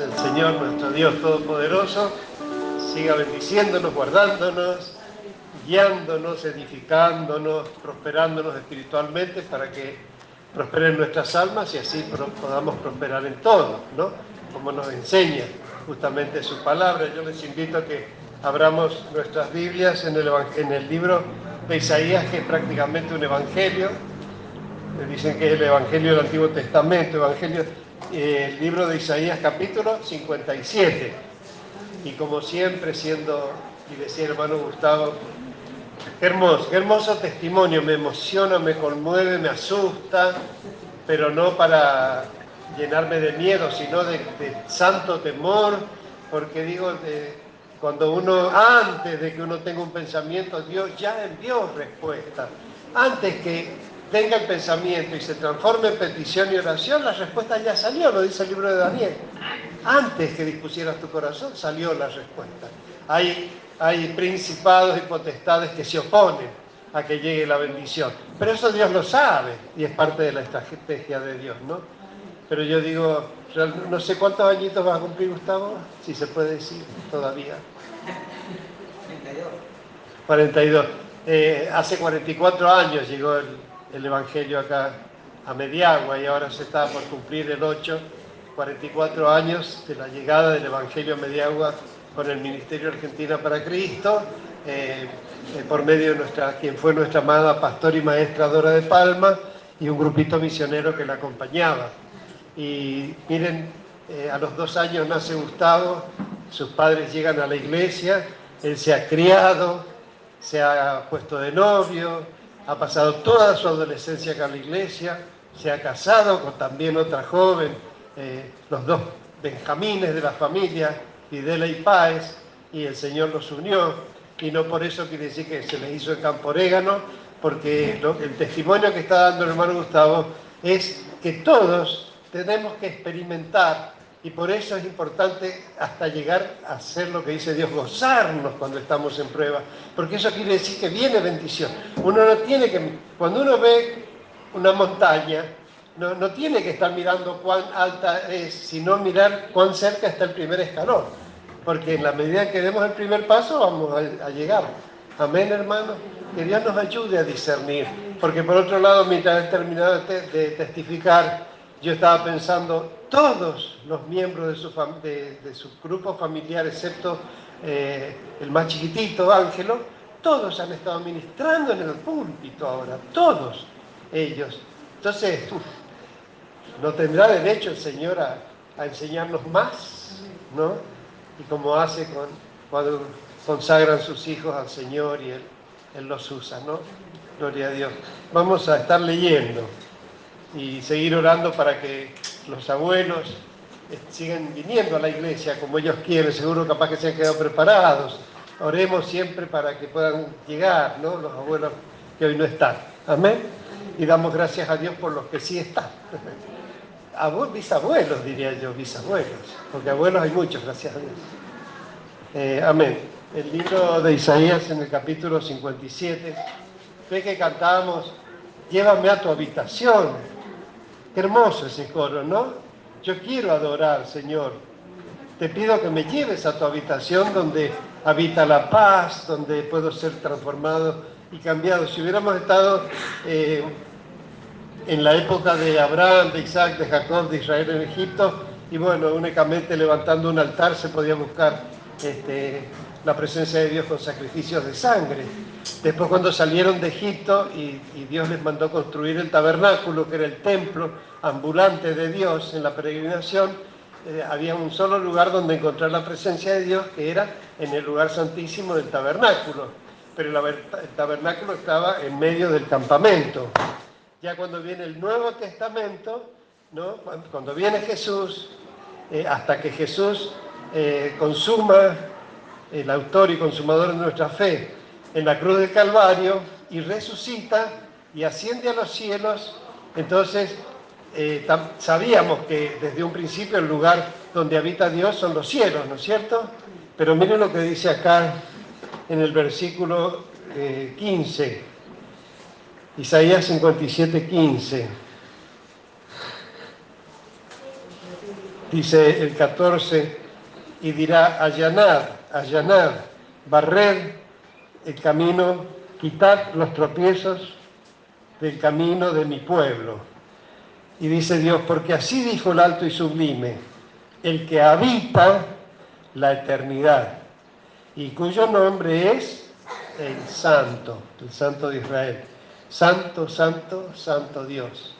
el Señor, nuestro Dios Todopoderoso, siga bendiciéndonos, guardándonos, guiándonos, edificándonos, prosperándonos espiritualmente para que prosperen nuestras almas y así podamos prosperar en todo, ¿no? Como nos enseña justamente su palabra. Yo les invito a que abramos nuestras Biblias en el, en el libro de Isaías, que es prácticamente un evangelio. Dicen que es el evangelio del Antiguo Testamento, evangelio, el libro de Isaías capítulo 57. Y como siempre, siendo, y decía el hermano Gustavo, hermoso, hermoso testimonio, me emociona, me conmueve, me asusta, pero no para llenarme de miedo, sino de, santo temor, porque digo, cuando uno, antes de que uno tenga un pensamiento, Dios ya envió respuesta. Antes que tenga el pensamiento y se transforme en petición y oración, la respuesta ya salió, lo dice el libro de Daniel. Antes que dispusieras tu corazón, salió la respuesta. Hay, hay principados y potestades que se oponen a que llegue la bendición. Pero eso Dios lo sabe y es parte de la estrategia de Dios, ¿no? Pero yo digo, no sé cuántos añitos va a cumplir Gustavo, si se puede decir todavía. 42. 42. Eh, hace 44 años llegó el, Evangelio acá a Mediagua y ahora se está por cumplir el 8, 44 años de la llegada del Evangelio a Mediagua con el Ministerio Argentina para Cristo, eh, eh, por medio de nuestra, quien fue nuestra amada pastora y maestra Dora de Palma y un grupito misionero que la acompañaba. Y miren, eh, a los dos años nace Gustavo, sus padres llegan a la iglesia, él se ha criado, se ha puesto de novio, ha pasado toda su adolescencia acá en la iglesia, se ha casado con también otra joven, eh, los dos benjamines de la familia, Videla y Páez, y el Señor los unió, y no por eso quiere decir que se les hizo el campo orégano, porque el testimonio que está dando el hermano Gustavo es que todos tenemos que experimentar y por eso es importante hasta llegar a hacer lo que dice Dios, gozarnos cuando estamos en prueba, porque eso quiere decir que viene bendición. Uno no tiene que, cuando uno ve una montaña, no, no tiene que estar mirando cuán alta es, sino mirar cuán cerca está el primer escalón, porque en la medida que demos el primer paso vamos a, llegar. Amén, hermano. Que Dios nos ayude a discernir, porque por otro lado, mientras he terminado de testificar, yo estaba pensando, todos los miembros de su, grupo familiar, excepto eh, el más chiquitito, Ángelo, todos han estado ministrando en el púlpito ahora, todos ellos. Entonces, ¿no tendrá derecho el Señor a, enseñarnos más? ¿No? Y como hace con, cuando consagran sus hijos al Señor y él los usa, ¿no? Gloria a Dios. Vamos a estar leyendo y seguir orando para que los abuelos eh, sigan viniendo a la iglesia como ellos quieren, seguro capaz que se han quedado preparados. Oremos siempre para que puedan llegar, ¿no? Los abuelos que hoy no están. Amén. Y damos gracias a Dios por los que sí están. bisabuelos, diría yo, bisabuelos, porque abuelos hay muchos, gracias a Dios. Eh, amén. El libro de Isaías en el capítulo 57, ve que cantamos, llévame a tu habitación, hermoso ese coro, ¿no? Yo quiero adorar, Señor. Te pido que me lleves a tu habitación donde habita la paz, donde puedo ser transformado y cambiado. Si hubiéramos estado eh, en la época de Abraham, de Isaac, de Jacob, de Israel en Egipto, y bueno, únicamente levantando un altar se podía buscar este, la presencia de Dios con sacrificios de sangre. Después cuando salieron de Egipto y, Dios les mandó construir el tabernáculo, que era el templo ambulante de Dios en la peregrinación, eh, había un solo lugar donde encontrar la presencia de Dios, que era en el lugar santísimo del tabernáculo. Pero el tabernáculo estaba en medio del campamento. Ya cuando viene el Nuevo Testamento, ¿no? cuando viene Jesús, eh, hasta que Jesús eh, consuma el autor y consumador de nuestra fe, en la cruz del Calvario y resucita y asciende a los cielos, entonces eh, sabíamos que desde un principio el lugar donde habita Dios son los cielos, ¿no es cierto? Pero miren lo que dice acá en el versículo 15, eh, Isaías 57, 15. dice el 14, y dirá, allanad, allanad, barred el camino, quitad los tropiezos del camino de mi pueblo. Y dice Dios, porque así dijo el alto y sublime, el que habita la eternidad y cuyo nombre es el Santo, el Santo de Israel. Santo, Santo, Santo Dios.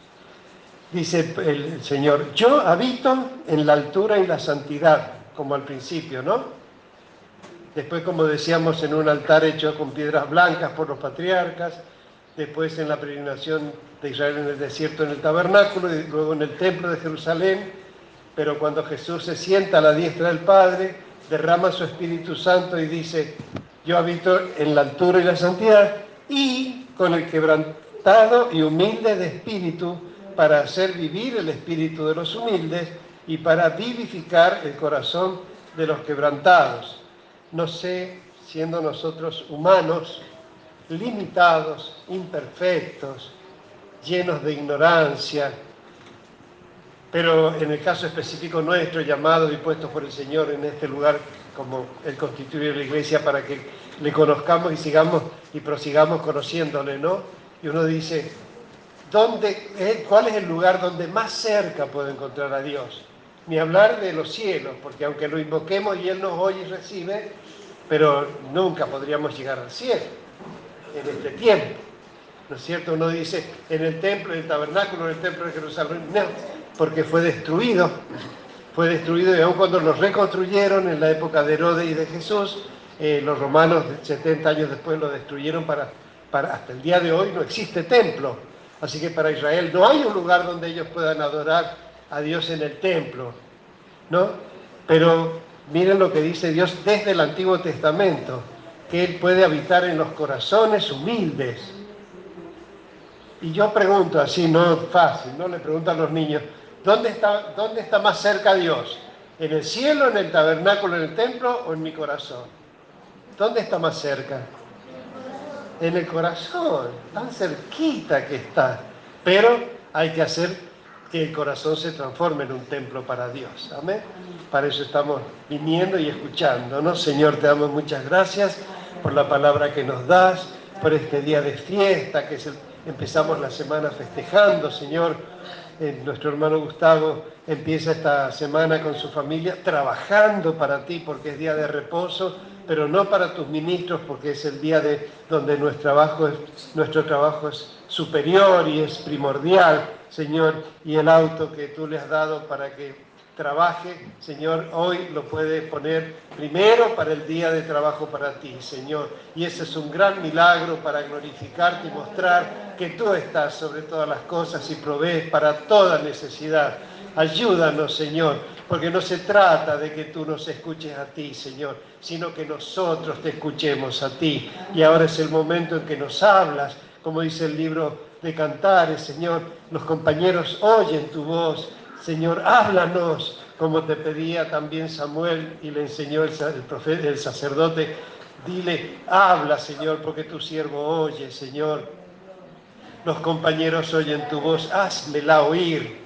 Dice el Señor, yo habito en la altura y la santidad, como al principio, ¿no? Después, como decíamos, en un altar hecho con piedras blancas por los patriarcas, después en la peregrinación de Israel en el desierto, en el tabernáculo, y luego en el templo de Jerusalén, pero cuando Jesús se sienta a la diestra del Padre, derrama su Espíritu Santo y dice, yo habito en la altura y la santidad, y con el quebrantado y humilde de espíritu, para hacer vivir el espíritu de los humildes y para vivificar el corazón de los quebrantados. No sé, siendo nosotros humanos, limitados, imperfectos, llenos de ignorancia, pero en el caso específico nuestro, llamados y puestos por el Señor en este lugar, como Él constituye la iglesia, para que le conozcamos y sigamos y prosigamos conociéndole, ¿no? Y uno dice, ¿dónde, ¿cuál es el lugar donde más cerca puedo encontrar a Dios? Ni hablar de los cielos, porque aunque lo invoquemos y Él nos oye y recibe, pero nunca podríamos llegar al cielo en este tiempo. ¿No es cierto? Uno dice en el templo, en el tabernáculo, en el templo de Jerusalén, no, porque fue destruido. Fue destruido y aun cuando lo reconstruyeron en la época de Herodes y de Jesús, eh, los romanos 70 años después lo destruyeron para, para, hasta el día de hoy no existe templo. Así que para Israel no hay un lugar donde ellos puedan adorar a Dios en el templo. ¿No? Pero miren lo que dice Dios desde el Antiguo Testamento que Él puede habitar en los corazones humildes. Y yo pregunto así, no fácil, no le pregunto a los niños, ¿dónde está, ¿dónde está más cerca Dios? ¿En el cielo, en el tabernáculo, en el templo o en mi corazón? ¿Dónde está más cerca? En el corazón, tan cerquita que está. Pero hay que hacer que el corazón se transforme en un templo para Dios. Amén. Para eso estamos viniendo y escuchándonos. Señor, te damos muchas gracias por la palabra que nos das, por este día de fiesta que empezamos la semana festejando, Señor. Eh, nuestro hermano Gustavo empieza esta semana con su familia trabajando para ti porque es día de reposo, pero no para tus ministros porque es el día de donde nuestro trabajo es, nuestro trabajo es superior y es primordial, Señor, y el auto que tú le has dado para que trabaje, Señor, hoy lo puede poner primero para el día de trabajo para ti, Señor. Y ese es un gran milagro para glorificarte y mostrar que tú estás sobre todas las cosas y provees para toda necesidad. Ayúdanos, Señor, porque no se trata de que tú nos escuches a ti, Señor, sino que nosotros te escuchemos a ti. Y ahora es el momento en que nos hablas, como dice el libro de Cantares, Señor. Los compañeros oyen tu voz Señor, háblanos, como te pedía también Samuel y le enseñó el, profeta, el sacerdote. Dile, habla, Señor, porque tu siervo oye, Señor. Los compañeros oyen tu voz, házmela oír.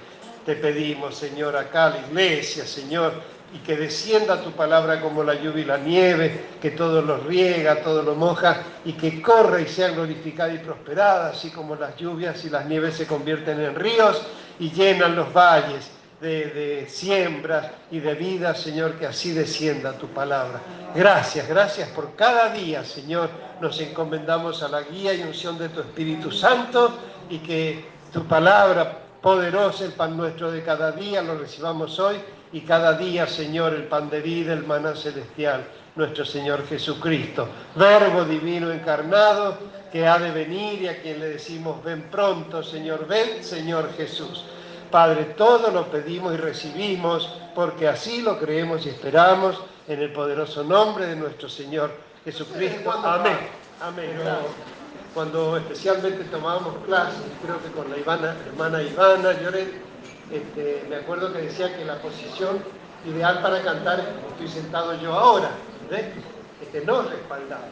Te pedimos, Señor, acá la iglesia, Señor, y que descienda tu palabra como la lluvia y la nieve, que todo lo riega, todo lo moja, y que corra y sea glorificada y prosperada, así como las lluvias y las nieves se convierten en ríos y llenan los valles de, de siembras y de vida, Señor, que así descienda tu palabra. Gracias, gracias por cada día, Señor. Nos encomendamos a la guía y unción de tu Espíritu Santo y que tu palabra poderosa, el pan nuestro de cada día, lo recibamos hoy y cada día, Señor, el pan de vida, el maná celestial, nuestro Señor Jesucristo, Verbo divino encarnado que ha de venir y a quien le decimos, ven pronto, Señor, ven, Señor Jesús. Padre, todo lo pedimos y recibimos porque así lo creemos y esperamos en el poderoso nombre de nuestro Señor Jesucristo. Amén. Amén. Cuando especialmente tomábamos clases, creo que con la hermana Ivana, lloré este, me acuerdo que decía que la posición ideal para cantar es como estoy sentado yo ahora. Este, no respaldado.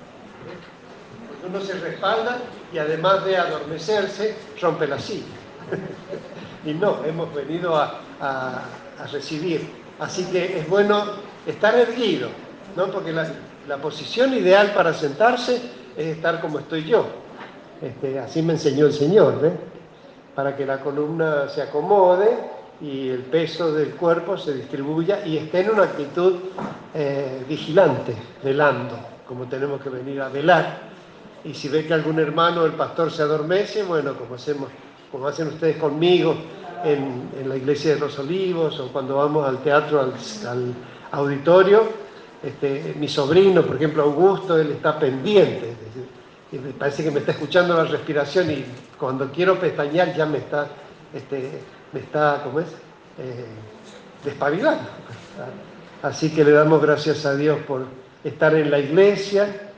Porque uno se respalda y además de adormecerse, rompe la silla. y no, hemos venido a, recibir Así que es bueno estar erguido, ¿no? Porque la, posición ideal para sentarse es estar como estoy yo. Este, así me enseñó el Señor. Para que la columna se acomode y el peso del cuerpo se distribuya y esté en una actitud eh, vigilante, velando, como tenemos que venir a velar. Y si ve que algún hermano, el pastor, se adormece, bueno, como hacemos, como hacen ustedes conmigo en, la iglesia de los olivos o cuando vamos al teatro, al, auditorio, este, mi sobrino, por ejemplo, Augusto, él está pendiente. Y me parece que me está escuchando la respiración y cuando quiero pestañear ya me está este, me está, ¿cómo es? Eh, despabilando. Así que le damos gracias a Dios por estar en la iglesia.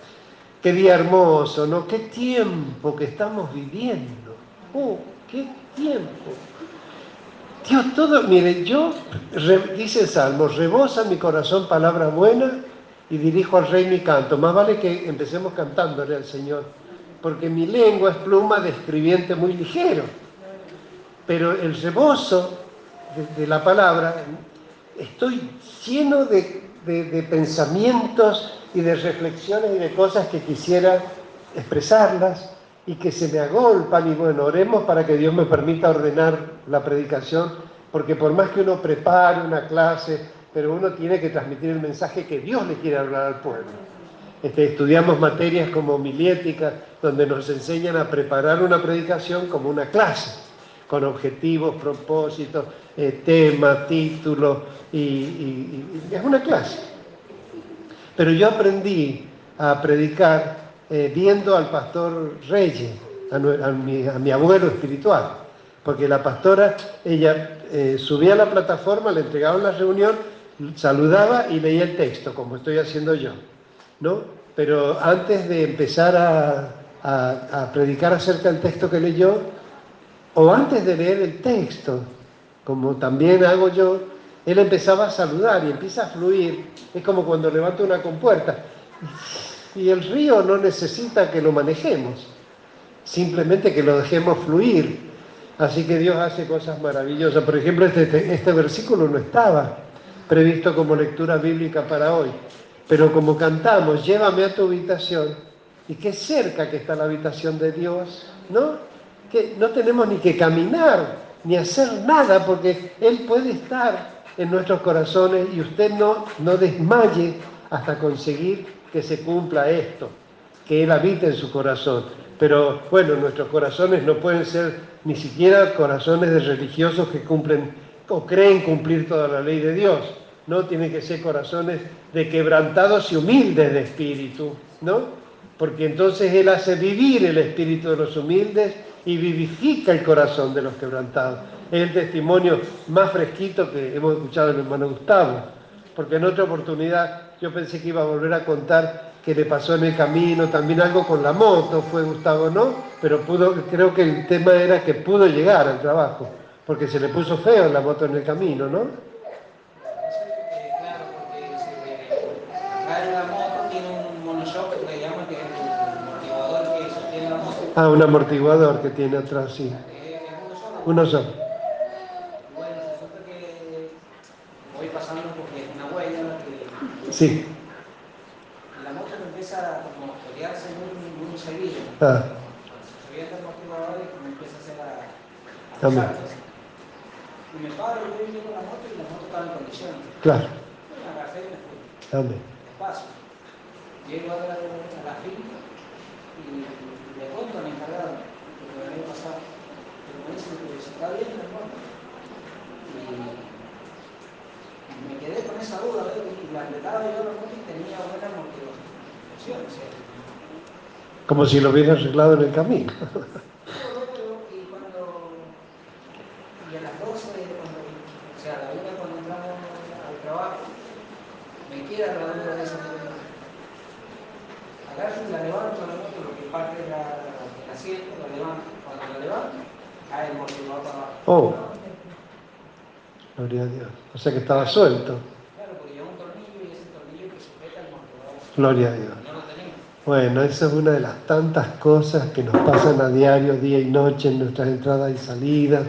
Qué día hermoso, ¿no? Qué tiempo que estamos viviendo. ¡Oh, qué tiempo! Dios, todo, mire, yo, dice el Salmo, rebosa mi corazón palabra buena y dirijo al rey mi canto. Más vale que empecemos cantándole al Señor, porque mi lengua es pluma de escribiente muy ligero pero el rebozo de, la palabra, estoy lleno de, de, pensamientos y de reflexiones y de cosas que quisiera expresarlas y que se me agolpan y bueno, oremos para que Dios me permita ordenar la predicación, porque por más que uno prepare una clase, pero uno tiene que transmitir el mensaje que Dios le quiere hablar al pueblo. Este, estudiamos materias como homilética, donde nos enseñan a preparar una predicación como una clase con objetivos, propósitos, eh, tema, título, y, es una clase. Pero yo aprendí a predicar eh, viendo al pastor Reyes, a, mi, abuelo espiritual, porque la pastora, ella eh, subía a la plataforma, le entregaba la reunión, saludaba y leía el texto, como estoy haciendo yo, ¿no? Pero antes de empezar a predicar acerca del texto que leyó, o antes de leer el texto, como también hago yo, él empezaba a saludar y empieza a fluir. Es como cuando levanta una compuerta. Y el río no necesita que lo manejemos, simplemente que lo dejemos fluir. Así que Dios hace cosas maravillosas. Por ejemplo, este, este, este versículo no estaba previsto como lectura bíblica para hoy. Pero como cantamos, llévame a tu habitación, y qué cerca que está la habitación de Dios, ¿no? que no tenemos ni que caminar, ni hacer nada, porque Él puede estar en nuestros corazones y usted no, no desmaye hasta conseguir que se cumpla esto, que Él habite en su corazón. Pero bueno, nuestros corazones no pueden ser ni siquiera corazones de religiosos que cumplen o creen cumplir toda la ley de Dios. No, tienen que ser corazones de quebrantados y humildes de espíritu, ¿no? Porque entonces Él hace vivir el espíritu de los humildes y vivifica el corazón de los quebrantados. Es el testimonio más fresquito que hemos escuchado del hermano Gustavo, porque en otra oportunidad yo pensé que iba a volver a contar que le pasó en el camino, también algo con la moto, fue Gustavo, ¿no? Pero pudo, creo que el tema era que pudo llegar al trabajo, porque se le puso feo la moto en el camino, ¿no? La moto tiene un monoshock que llaman que Ah, un amortiguador que tiene atrás, sí. Uno solo. Bueno, resulta que voy pasando porque es una huella que... Sí. La moto empieza como a pelearse muy, muy seguido. Ah. Se el amortiguador y me empieza a hacer a... a También. Y me paro, yo viendo la moto y la moto estaba en condiciones. Claro. Me agarré y me fui. También. Despacio. Llego a la, a la finca y le cuento a mi encargado lo que me había pasado. Pero me dice que se está bien, hermano. Y me quedé con esa duda, y la apretaba yo la y tenía buena motivación. Como si lo hubiera arreglado en el camino. y cuando, y a las 12, cuando, o sea, la una cuando entramos al trabajo, me queda la duda de esa Agarro y la levanto la moto, lo que parte de la, asiento, la levanto. Cuando la levanto, cae el motor para abajo. Oh. Gloria a Dios. O sea que estaba suelto. Claro, porque lleva un tornillo y ese tornillo que sujeta el motor. Gloria a Dios. No lo tenemos. Bueno, esa es una de las tantas cosas que nos pasan a diario, día y noche en nuestras entradas y salidas,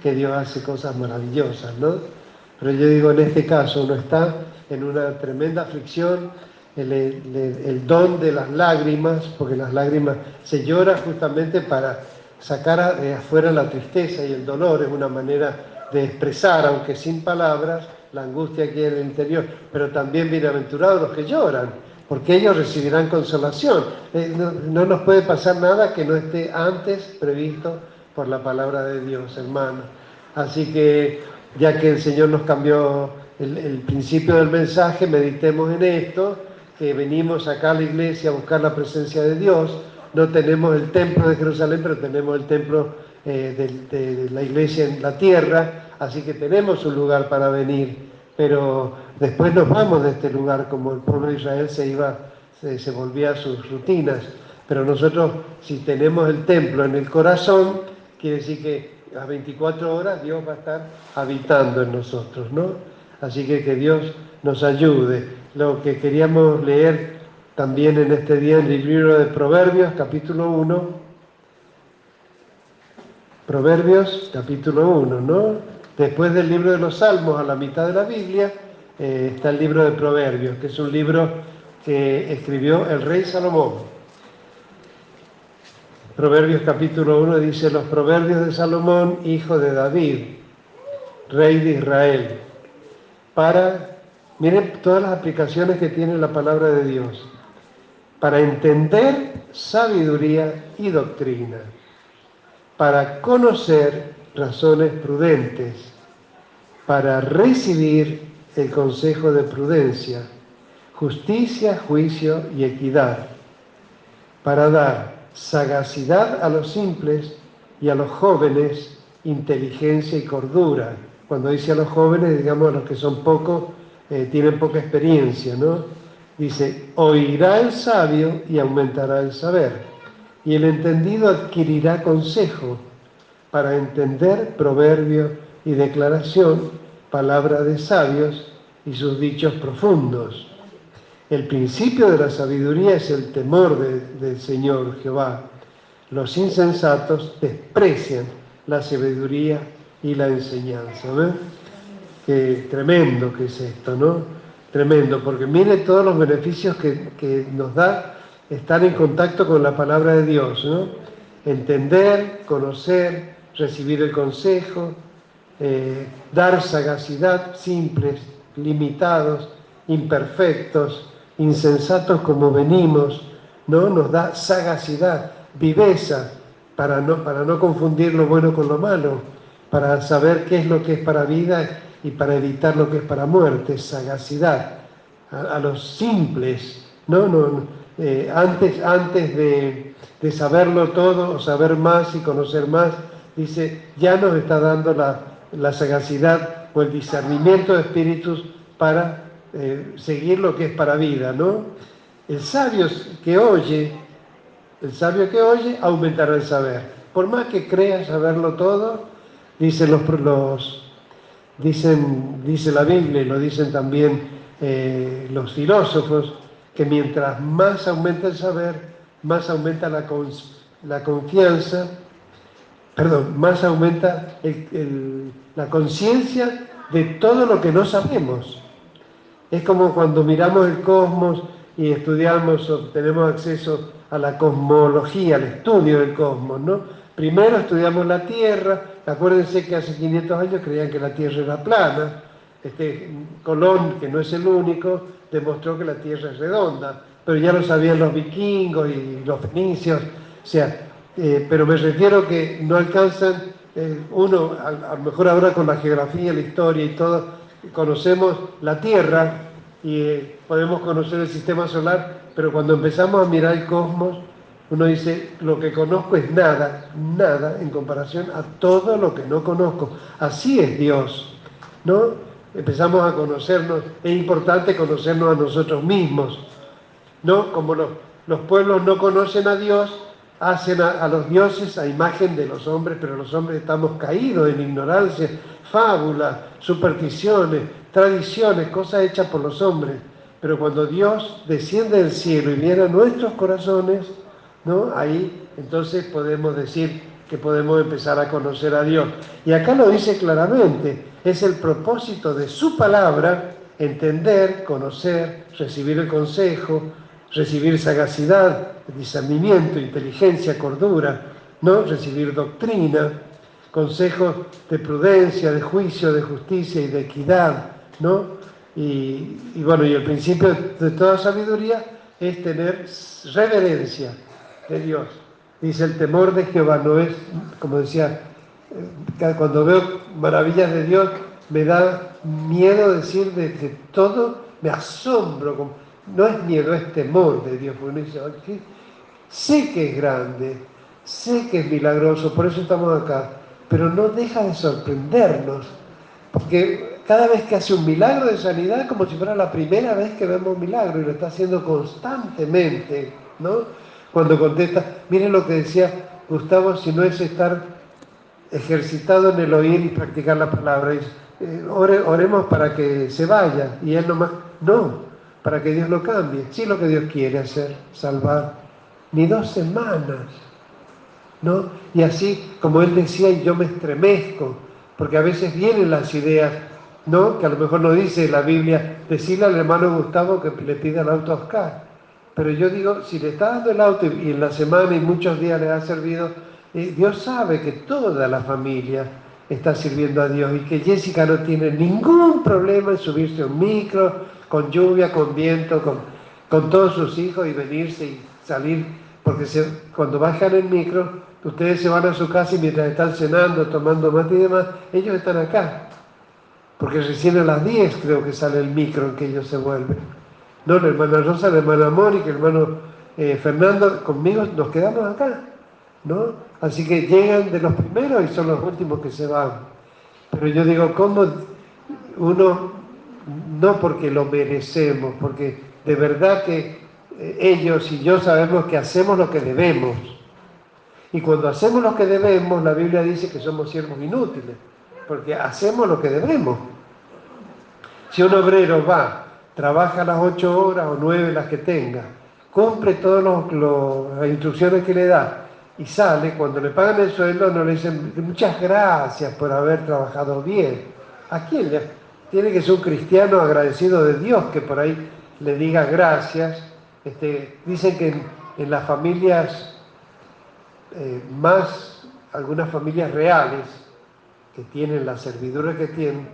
que Dios hace cosas maravillosas, ¿no? Pero yo digo, en este caso uno está en una tremenda aflicción, el, don de las lágrimas, porque las lágrimas se llora justamente para sacar afuera la tristeza y el dolor, es una manera de expresar, aunque sin palabras, la angustia que hay en el interior, pero también bienaventurados los que lloran, porque ellos recibirán consolación. Eh, no, nos puede pasar nada que no esté antes previsto por la palabra de Dios, hermano. Así que ya que el Señor nos cambió el, principio del mensaje, meditemos en esto que venimos acá a la iglesia a buscar la presencia de Dios. No tenemos el templo de Jerusalén, pero tenemos el templo eh, de, la iglesia en la tierra, así que tenemos un lugar para venir. Pero después nos vamos de este lugar, como el pueblo de Israel se iba, se, volvía a sus rutinas. Pero nosotros, si tenemos el templo en el corazón, quiere decir que a 24 horas Dios va a estar habitando en nosotros, ¿no? Así que que Dios nos ayude lo que queríamos leer también en este día en el libro de Proverbios, capítulo 1. Proverbios, capítulo 1, ¿no? Después del libro de los Salmos, a la mitad de la Biblia, eh, está el libro de Proverbios, que es un libro que escribió el rey Salomón. Proverbios capítulo 1 dice, los proverbios de Salomón, hijo de David, rey de Israel, para Miren todas las aplicaciones que tiene la palabra de Dios. Para entender sabiduría y doctrina, para conocer razones prudentes, para recibir el consejo de prudencia, justicia, juicio y equidad, para dar sagacidad a los simples y a los jóvenes inteligencia y cordura. Cuando dice a los jóvenes, digamos a los que son pocos, eh, tienen poca experiencia, ¿no? Dice, oirá el sabio y aumentará el saber, y el entendido adquirirá consejo para entender proverbio y declaración, palabra de sabios y sus dichos profundos. El principio de la sabiduría es el temor del Señor Jehová. Los insensatos desprecian la sabiduría y la enseñanza. ¿ves? Qué tremendo que es esto, ¿no? Tremendo, porque mire todos los beneficios que, nos da estar en contacto con la palabra de Dios, ¿no? Entender, conocer, recibir el consejo, eh, dar sagacidad, simples, limitados, imperfectos, insensatos como venimos, ¿no? Nos da sagacidad, viveza, para no, para no confundir lo bueno con lo malo, para saber qué es lo que es para vida y para evitar lo que es para muerte, sagacidad, a, los simples, ¿no? no, eh, antes, antes de, saberlo todo o saber más y conocer más, dice, ya nos está dando la, sagacidad o el discernimiento de espíritus para eh, seguir lo que es para vida, ¿no? El sabio que oye, el sabio que oye aumentará el saber. Por más que crea saberlo todo, dicen los, los Dicen, dice la Biblia y lo dicen también eh, los filósofos, que mientras más aumenta el saber, más aumenta la, la confianza, perdón, más aumenta la conciencia de todo lo que no sabemos. Es como cuando miramos el cosmos y estudiamos o tenemos acceso a la cosmología, al estudio del cosmos, ¿no? Primero estudiamos la Tierra, acuérdense que hace 500 años creían que la Tierra era plana, este, Colón, que no es el único, demostró que la Tierra es redonda, pero ya lo sabían los vikingos y los fenicios, o sea, eh, pero me refiero que no alcanzan, eh, uno, a, lo mejor ahora con la geografía, la historia y todo, conocemos la Tierra y eh, podemos conocer el sistema solar, pero cuando empezamos a mirar el cosmos, uno dice, lo que conozco es nada, nada en comparación a todo lo que no conozco. Así es Dios, ¿no? Empezamos a conocernos, es importante conocernos a nosotros mismos, ¿no? Como los, los pueblos no conocen a Dios, hacen a, los dioses a imagen de los hombres, pero los hombres estamos caídos en ignorancia, fábulas, supersticiones, tradiciones, cosas hechas por los hombres. Pero cuando Dios desciende del cielo y viene a nuestros corazones, ¿no? Ahí entonces podemos decir que podemos empezar a conocer a Dios. Y acá lo dice claramente, Es el propósito de su palabra entender, conocer, recibir el consejo, recibir sagacidad, discernimiento, inteligencia, cordura, ¿no? recibir doctrina, consejos de prudencia, de juicio, de justicia y de equidad, ¿no? Y, y, bueno, y el principio de toda sabiduría es tener reverencia de Dios. Dice el temor de Jehová, no es, como decía, eh, cuando veo maravillas de Dios, me da miedo decir de, de todo, me asombro, no es miedo, es temor de Dios, porque dice, sé que es grande, sé que es milagroso, por eso estamos acá, pero no deja de sorprendernos, porque cada vez que hace un milagro de sanidad, como si fuera la primera vez que vemos un milagro, y lo está haciendo constantemente, ¿no? Cuando contesta, miren lo que decía Gustavo, si no es estar ejercitado en el oír y practicar la palabra, eh, oremos para que se vaya, y él nomás, no, para que Dios lo cambie. Sí, lo que Dios quiere hacer, salvar. Ni dos semanas, ¿no? Y así, como él decía, y yo me estremezco, porque a veces vienen las ideas, ¿no? Que a lo mejor no dice la Biblia, decirle al hermano Gustavo que le pida el auto a Oscar. Pero yo digo, si le está dando el auto y en la semana y muchos días le ha servido, eh, Dios sabe que toda la familia está sirviendo a Dios y que Jessica no tiene ningún problema en subirse a un micro, con lluvia, con viento, con, con todos sus hijos y venirse y salir, porque cuando bajan el micro, ustedes se van a su casa y mientras están cenando, tomando mate y demás, ellos están acá. Porque recién a las 10 creo que sale el micro en que ellos se vuelven. No, la hermana Rosa, la hermana Mónica, el hermano eh, Fernando, conmigo nos quedamos acá. ¿no? Así que llegan de los primeros y son los últimos que se van. Pero yo digo, ¿cómo uno, no porque lo merecemos, porque de verdad que eh, ellos y yo sabemos que hacemos lo que debemos. Y cuando hacemos lo que debemos, la Biblia dice que somos siervos inútiles, porque hacemos lo que debemos. Si un obrero va, trabaja las ocho horas o nueve las que tenga, cumple todas las instrucciones que le da, y sale, cuando le pagan el sueldo no le dicen muchas gracias por haber trabajado bien. ¿A quién le? Tiene que ser un cristiano agradecido de Dios que por ahí le diga gracias. Este, dicen que en, las familias eh, más, algunas familias reales que tienen la servidura que tienen,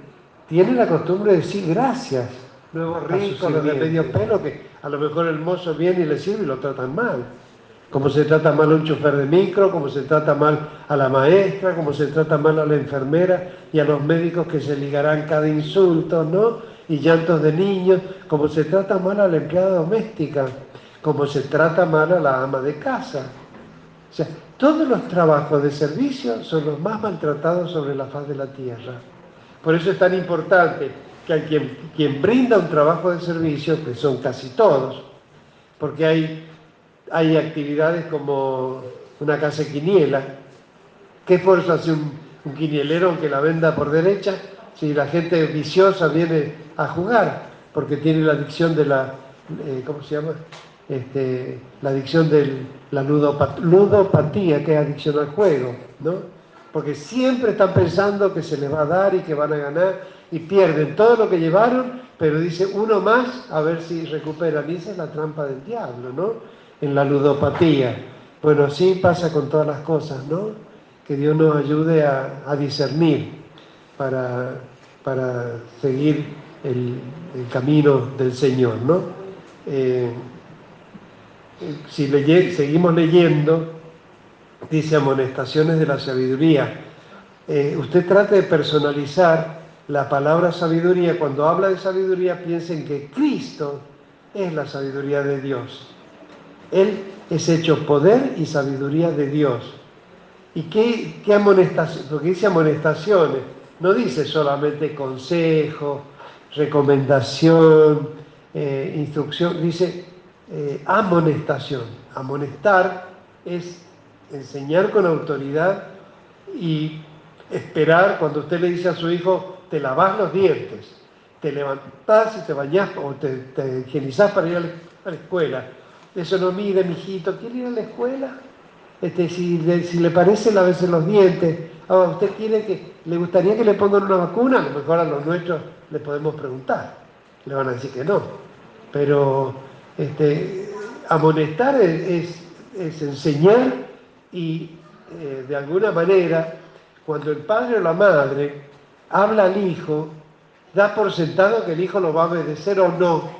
tienen la costumbre de decir gracias. Nuevo rico, de medio pelo, que a lo mejor el mozo viene y le sirve y lo tratan mal como se trata mal a un chofer de micro, como se trata mal a la maestra, como se trata mal a la enfermera y a los médicos que se ligarán cada insulto, ¿no? Y llantos de niños, como se trata mal a la empleada doméstica, como se trata mal a la ama de casa. O sea, todos los trabajos de servicio son los más maltratados sobre la faz de la tierra. Por eso es tan importante que quien, quien brinda un trabajo de servicio, que son casi todos, porque hay hay actividades como una casa quiniela. ¿Qué esfuerzo hace un, quinielero que la venda por derecha si la gente viciosa viene a jugar? Porque tiene la adicción de la, eh, ¿cómo se llama? Este, la adicción de la ludopatía, que es adicción al juego, ¿no? Porque siempre están pensando que se les va a dar y que van a ganar y pierden todo lo que llevaron, pero dice uno más a ver si recuperan. Y esa es la trampa del diablo, ¿no? En la ludopatía. Bueno, así pasa con todas las cosas, ¿no? Que Dios nos ayude a, discernir para, para seguir el, camino del Señor, ¿no? Eh, si seguimos leyendo, dice amonestaciones de la sabiduría. Eh, usted trate de personalizar la palabra sabiduría. Cuando habla de sabiduría, piensen que Cristo es la sabiduría de Dios. Él es hecho poder y sabiduría de Dios. ¿Y qué, qué amonestación? Porque dice amonestaciones, no dice solamente consejo, recomendación, eh, instrucción, dice eh, amonestación. Amonestar es enseñar con autoridad y esperar cuando usted le dice a su hijo, te lavas los dientes, te levantás y te bañás o te, te higienizás para ir a la escuela eso no mide, mijito, ¿quiere ir a la escuela? Este, si, le, si le parece, lávese los dientes. ah, ¿usted quiere que, le gustaría que le pongan una vacuna? A lo mejor a los nuestros le podemos preguntar. Le van a decir que no. Pero este, amonestar es, enseñar y eh, de alguna manera, cuando el padre o la madre habla al hijo, da por sentado que el hijo lo va a obedecer o no.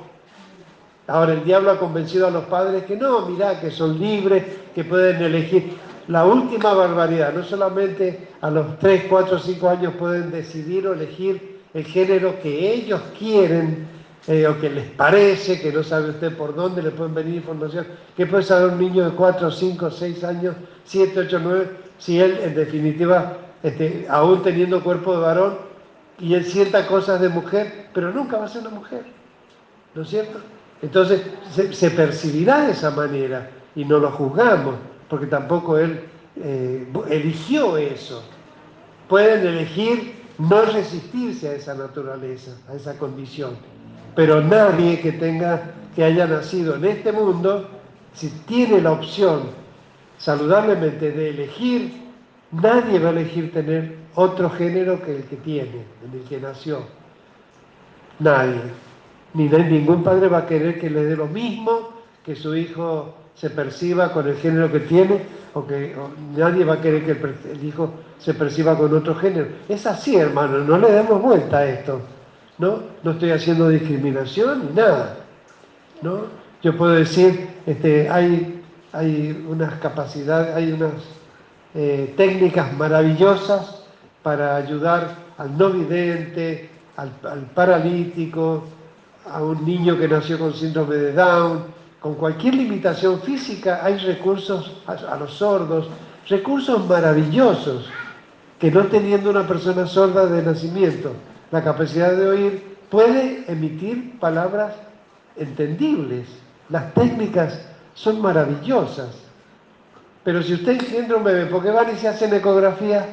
Ahora el diablo ha convencido a los padres que no, mirá, que son libres, que pueden elegir. La última barbaridad, no solamente a los 3, 4, 5 años pueden decidir o elegir el género que ellos quieren eh, o que les parece, que no sabe usted por dónde le pueden venir información. ¿Qué puede saber un niño de 4, 5, 6 años, 7, 8, 9, si él en definitiva, este, aún teniendo cuerpo de varón, y él sienta cosas de mujer, pero nunca va a ser una mujer? ¿No es cierto? Entonces se, percibirá de esa manera y no lo juzgamos, porque tampoco él eh, eligió eso. Pueden elegir no resistirse a esa naturaleza, a esa condición. Pero nadie que tenga, que haya nacido en este mundo, si tiene la opción saludablemente de elegir, nadie va a elegir tener otro género que el que tiene, en el que nació. Nadie ningún padre va a querer que le dé lo mismo, que su hijo se perciba con el género que tiene, o que nadie va a querer que el, hijo se perciba con otro género. Es así, hermano, no le demos vuelta a esto. ¿no? No estoy haciendo discriminación ni nada. ¿no? Yo puedo decir, este, hay, hay unas capacidades, hay unas eh, técnicas maravillosas para ayudar al no vidente, al paralítico, a un niño que nació con síndrome de Down, con cualquier limitación física, hay recursos a, los sordos, recursos maravillosos que no teniendo una persona sorda de nacimiento la capacidad de oír, puede emitir palabras entendibles. Las técnicas son maravillosas. Pero si usted engendra un bebé, ¿por y se hacen ecografía?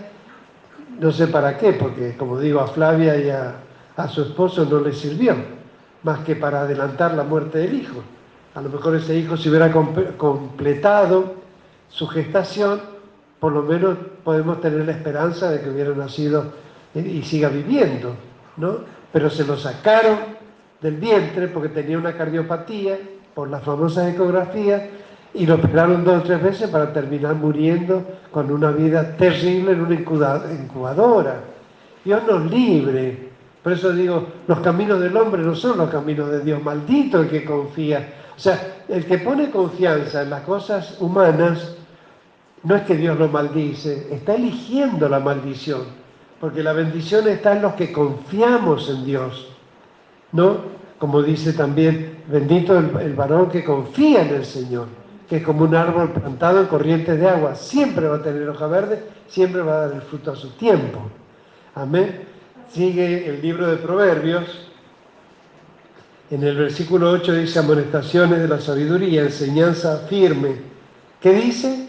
No sé para qué, porque como digo, a Flavia y a, a su esposo no le sirvió más que para adelantar la muerte del hijo. A lo mejor ese hijo si hubiera completado su gestación, por lo menos podemos tener la esperanza de que hubiera nacido y siga viviendo, ¿no? Pero se lo sacaron del vientre porque tenía una cardiopatía por las famosas ecografías y lo operaron dos o tres veces para terminar muriendo con una vida terrible en una incubadora. Dios nos libre por eso digo, los caminos del hombre no son los caminos de Dios. Maldito el que confía. O sea, el que pone confianza en las cosas humanas, no es que Dios lo maldice, está eligiendo la maldición. Porque la bendición está en los que confiamos en Dios. ¿No? Como dice también, bendito el, el varón que confía en el Señor, que es como un árbol plantado en corrientes de agua. Siempre va a tener hoja verde, siempre va a dar el fruto a su tiempo. Amén sigue el libro de Proverbios. En el versículo 8 dice amonestaciones de la sabiduría, enseñanza firme. ¿Qué dice?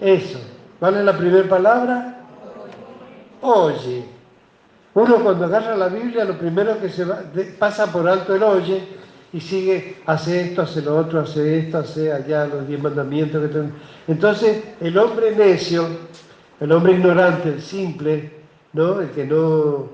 Eso. ¿Vale la primera palabra? Oye. Uno cuando agarra la Biblia lo primero que se va, pasa por alto el oye y sigue, hace esto, hace lo otro, hace esto, hace allá los diez mandamientos que tengo. Entonces el hombre necio, el hombre ignorante, el simple, el que no,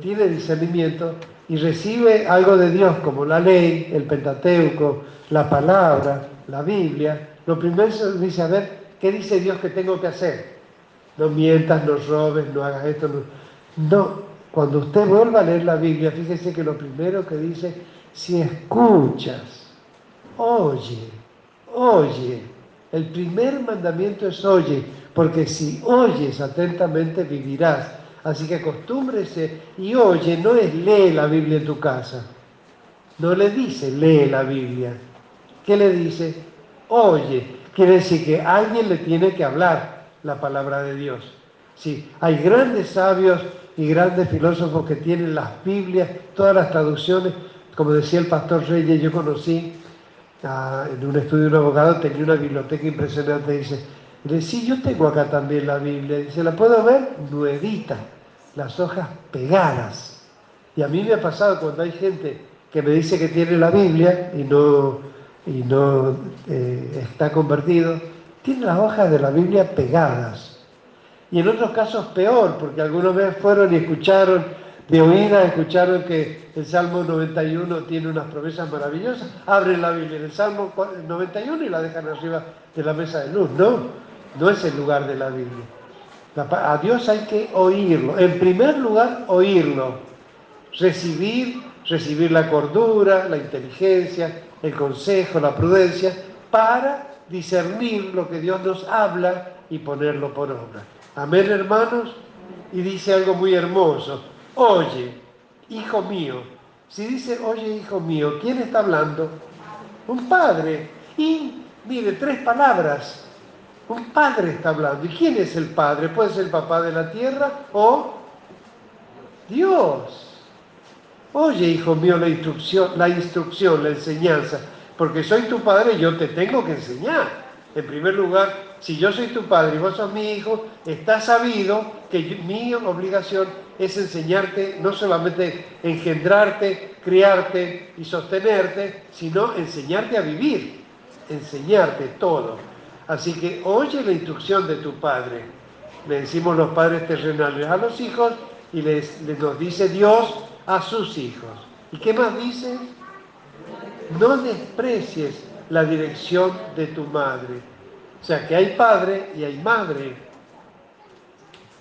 tiene discernimiento y recibe algo de Dios como la ley, el Pentateuco, la palabra, la Biblia, lo primero dice, a ver, ¿qué dice Dios que tengo que hacer? No mientas, no robes, no hagas esto. No, no. cuando usted vuelva a leer la Biblia, fíjese que lo primero que dice, si escuchas, oye, oye, el primer mandamiento es oye, porque si oyes atentamente vivirás. Así que acostúmbrese y oye, no es lee la Biblia en tu casa. No le dice lee la Biblia. ¿Qué le dice? Oye. Quiere decir que alguien le tiene que hablar la palabra de Dios. Sí, hay grandes sabios y grandes filósofos que tienen las Biblias, todas las traducciones. Como decía el pastor Reyes, yo conocí ah, en un estudio de un abogado, tenía una biblioteca impresionante. Dice, dice, sí, yo tengo acá también la Biblia. Dice, ¿la puedo ver? Nuevita las hojas pegadas. Y a mí me ha pasado cuando hay gente que me dice que tiene la Biblia y no, y no eh, está convertido, tiene las hojas de la Biblia pegadas. Y en otros casos peor, porque algunos veces fueron y escucharon, de oída escucharon que el Salmo 91 tiene unas promesas maravillosas, abren la Biblia en el Salmo 91 y la dejan arriba de la mesa de luz. No, no es el lugar de la Biblia. A Dios hay que oírlo. En primer lugar, oírlo. Recibir, recibir la cordura, la inteligencia, el consejo, la prudencia, para discernir lo que Dios nos habla y ponerlo por obra. Amén, hermanos. Y dice algo muy hermoso. Oye, hijo mío. Si dice, oye, hijo mío, ¿quién está hablando? Un padre. Y, mire, tres palabras. Un padre está hablando. ¿Y quién es el padre? Puede ser el papá de la tierra o Dios. Oye, hijo mío, la instrucción, la instrucción, la enseñanza, porque soy tu padre, yo te tengo que enseñar. En primer lugar, si yo soy tu padre y vos sos mi hijo, está sabido que mi obligación es enseñarte, no solamente engendrarte, criarte y sostenerte, sino enseñarte a vivir, enseñarte todo. Así que oye la instrucción de tu padre. Le decimos los padres terrenales a los hijos y les, les nos dice Dios a sus hijos. ¿Y qué más dice? No desprecies la dirección de tu madre. O sea que hay padre y hay madre.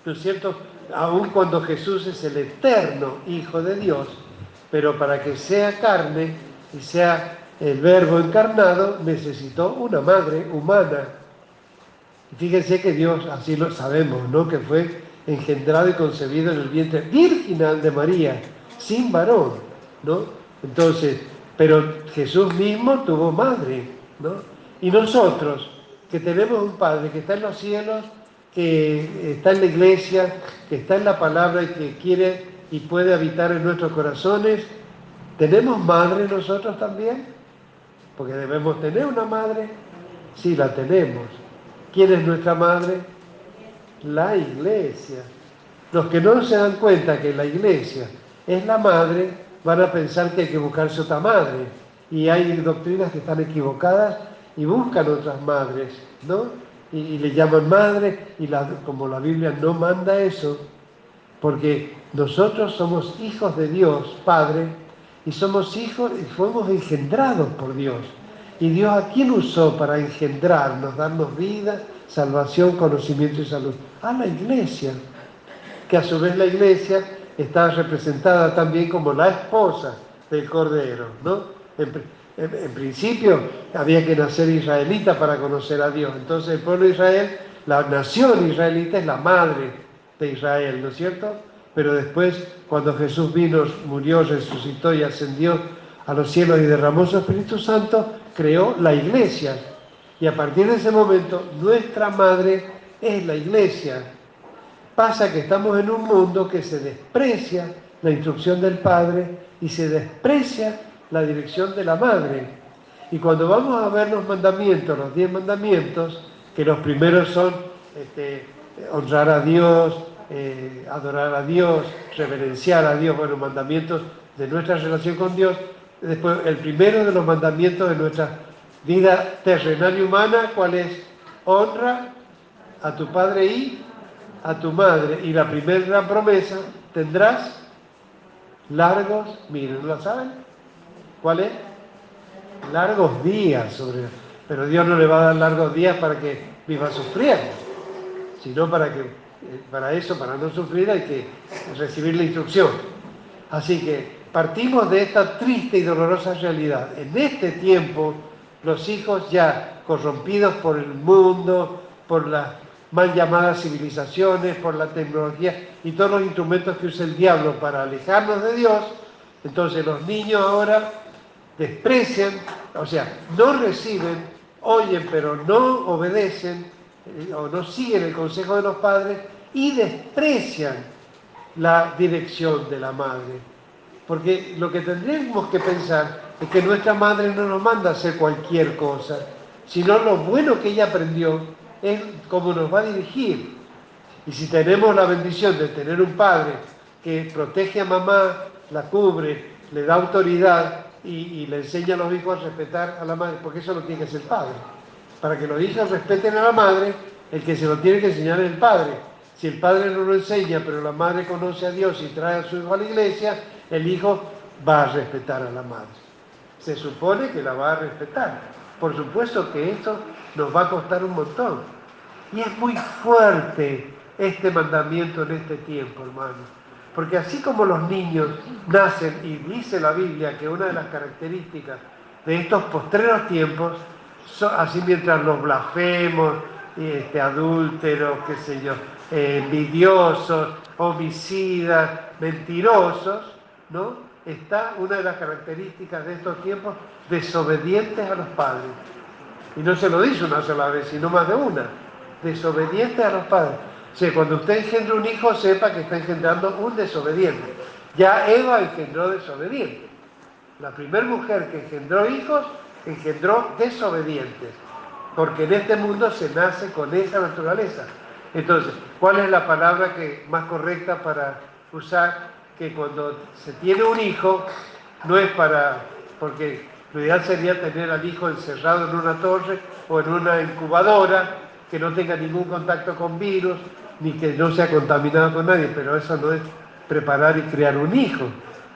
¿No es cierto? Aun cuando Jesús es el eterno Hijo de Dios, pero para que sea carne y sea el verbo encarnado, necesitó una madre humana. Fíjense que Dios, así lo sabemos, ¿no? Que fue engendrado y concebido en el vientre virginal de María, sin varón, ¿no? Entonces, pero Jesús mismo tuvo madre, ¿no? Y nosotros, que tenemos un Padre que está en los cielos, que está en la iglesia, que está en la palabra y que quiere y puede habitar en nuestros corazones, ¿tenemos madre nosotros también? Porque debemos tener una madre. Sí, la tenemos. ¿Quién es nuestra madre? La iglesia. Los que no se dan cuenta que la iglesia es la madre, van a pensar que hay que buscarse otra madre. Y hay doctrinas que están equivocadas y buscan otras madres, ¿no? Y, le llaman madre, y como la Biblia no manda eso, porque nosotros somos hijos de Dios, Padre, y somos hijos y fuimos engendrados por Dios. ¿Y Dios a quién usó para engendrarnos, darnos vida, salvación, conocimiento y salud? A la iglesia, que a su vez la iglesia está representada también como la esposa del Cordero, ¿no? En, principio había que nacer israelita para conocer a Dios. Entonces el pueblo de Israel, la nación israelita es la madre de Israel, ¿no es cierto? Pero después, cuando Jesús vino, murió, resucitó y ascendió a los cielos y derramó su Espíritu Santo, creó la iglesia. Y a partir de ese momento, nuestra madre es la iglesia. Pasa que estamos en un mundo que se desprecia la instrucción del Padre y se desprecia la dirección de la Madre. Y cuando vamos a ver los mandamientos, los diez mandamientos, que los primeros son este, honrar a Dios, eh, adorar a Dios, reverenciar a Dios, bueno, mandamientos de nuestra relación con Dios. Después, el primero de los mandamientos de nuestra vida terrenal y humana, ¿cuál es? Honra a tu padre y a tu madre. Y la primera promesa, tendrás largos, miren, ¿no la saben? ¿Cuál es? Largos días sobre... Pero Dios no le va a dar largos días para que viva sufriendo, sino para que, para eso, para no sufrir, hay que recibir la instrucción. Así que partimos de esta triste y dolorosa realidad. En este tiempo, los hijos ya corrompidos por el mundo, por las mal llamadas civilizaciones, por la tecnología y todos los instrumentos que usa el diablo para alejarnos de Dios, entonces los niños ahora desprecian, o sea, no reciben, oyen pero no obedecen eh, o no siguen el consejo de los padres y desprecian la dirección de la madre. Porque lo que tendríamos que pensar es que nuestra madre no nos manda a hacer cualquier cosa, sino lo bueno que ella aprendió es cómo nos va a dirigir. Y si tenemos la bendición de tener un padre que protege a mamá, la cubre, le da autoridad y, le enseña a los hijos a respetar a la madre, porque eso lo tiene que hacer el padre. Para que los hijos respeten a la madre, el que se lo tiene que enseñar es el padre. Si el padre no lo enseña, pero la madre conoce a Dios y trae a su hijo a la iglesia, el hijo va a respetar a la madre. Se supone que la va a respetar. Por supuesto que esto nos va a costar un montón. Y es muy fuerte este mandamiento en este tiempo, hermano. Porque así como los niños nacen, y dice la Biblia que una de las características de estos postreros tiempos, así mientras los blasfemos, este, adúlteros, qué sé yo, envidiosos, homicidas, mentirosos, ¿no? Está una de las características de estos tiempos, desobedientes a los padres. Y no se lo dice una sola vez, sino más de una. Desobedientes a los padres. O sea, cuando usted engendra un hijo, sepa que está engendrando un desobediente. Ya Eva engendró desobediente. La primera mujer que engendró hijos, engendró desobedientes. Porque en este mundo se nace con esa naturaleza. Entonces, ¿cuál es la palabra que, más correcta para usar? Que cuando se tiene un hijo, no es para, porque lo ideal sería tener al hijo encerrado en una torre o en una incubadora, que no tenga ningún contacto con virus, ni que no sea contaminado con nadie, pero eso no es preparar y crear un hijo.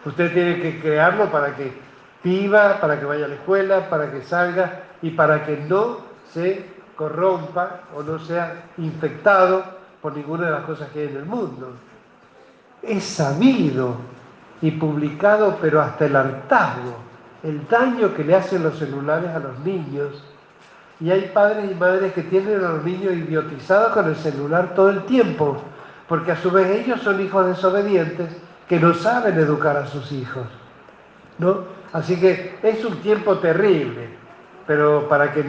Usted tiene que crearlo para que viva, para que vaya a la escuela, para que salga y para que no se corrompa o no sea infectado por ninguna de las cosas que hay en el mundo. Es sabido y publicado, pero hasta el hartazgo, el daño que le hacen los celulares a los niños. Y hay padres y madres que tienen a los niños idiotizados con el celular todo el tiempo, porque a su vez ellos son hijos desobedientes que no saben educar a sus hijos. ¿no? Así que es un tiempo terrible, pero para que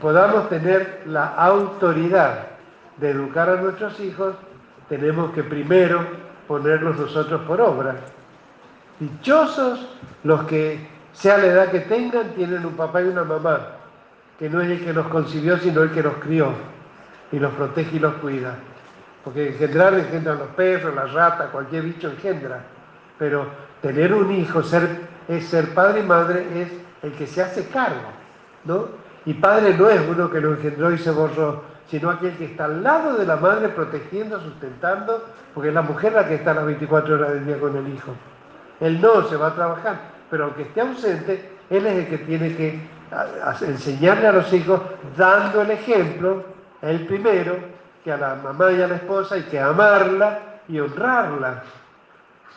podamos tener la autoridad de educar a nuestros hijos, tenemos que primero ponerlos nosotros por obra. Dichosos los que, sea la edad que tengan, tienen un papá y una mamá, que no es el que los concibió, sino el que los crió y los protege y los cuida. Porque engendrar engendran los perros, las ratas, cualquier bicho engendra. Pero tener un hijo, ser, ser padre y madre, es el que se hace cargo, ¿no? Y padre no es uno que lo engendró y se borró, sino aquel que está al lado de la madre protegiendo, sustentando, porque es la mujer la que está las 24 horas del día con el hijo. Él no se va a trabajar, pero aunque esté ausente, él es el que tiene que enseñarle a los hijos, dando el ejemplo, el primero, que a la mamá y a la esposa hay que amarla y honrarla,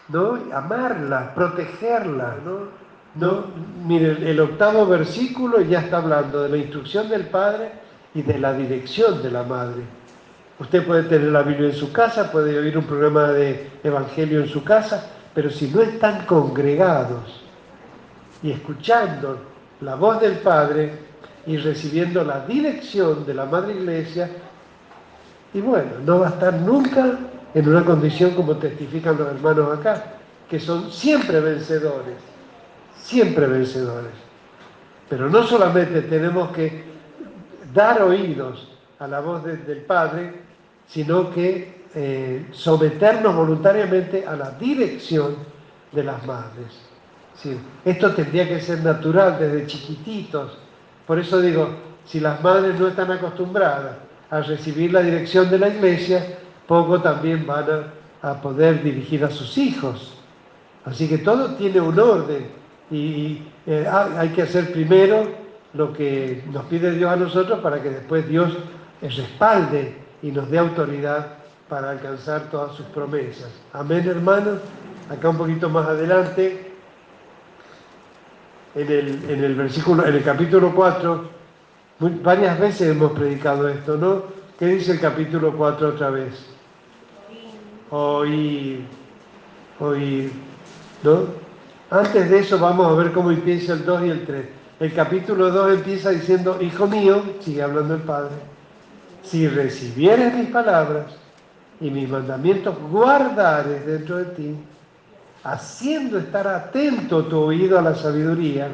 ¿no? Amarla, protegerla, ¿no? No, mire, el octavo versículo ya está hablando de la instrucción del padre y de la dirección de la madre. Usted puede tener la Biblia en su casa, puede oír un programa de evangelio en su casa, pero si no están congregados y escuchando la voz del Padre y recibiendo la dirección de la Madre Iglesia, y bueno, no va a estar nunca en una condición como testifican los hermanos acá, que son siempre vencedores siempre vencedores. Pero no solamente tenemos que dar oídos a la voz del Padre, sino que eh, someternos voluntariamente a la dirección de las madres. esto tendría que ser natural desde chiquititos. Por eso digo, si las madres no están acostumbradas a recibir la dirección de la iglesia, poco también van a poder dirigir a sus hijos. Así que todo tiene un orden y eh, hay que hacer primero lo que nos pide Dios a nosotros para que después Dios respalde y nos dé autoridad para alcanzar todas sus promesas. Amén, hermanos. Acá un poquito más adelante, en el, en el versículo, en el capítulo 4, varias veces hemos predicado esto, ¿no? ¿Qué dice el capítulo 4 otra vez? Oír, oír, ¿no? Antes de eso vamos a ver cómo empieza el 2 y el 3. El capítulo 2 empieza diciendo, Hijo mío, sigue hablando el Padre, si recibieres mis palabras y mis mandamientos guardares dentro de ti, haciendo estar atento tu oído a la sabiduría,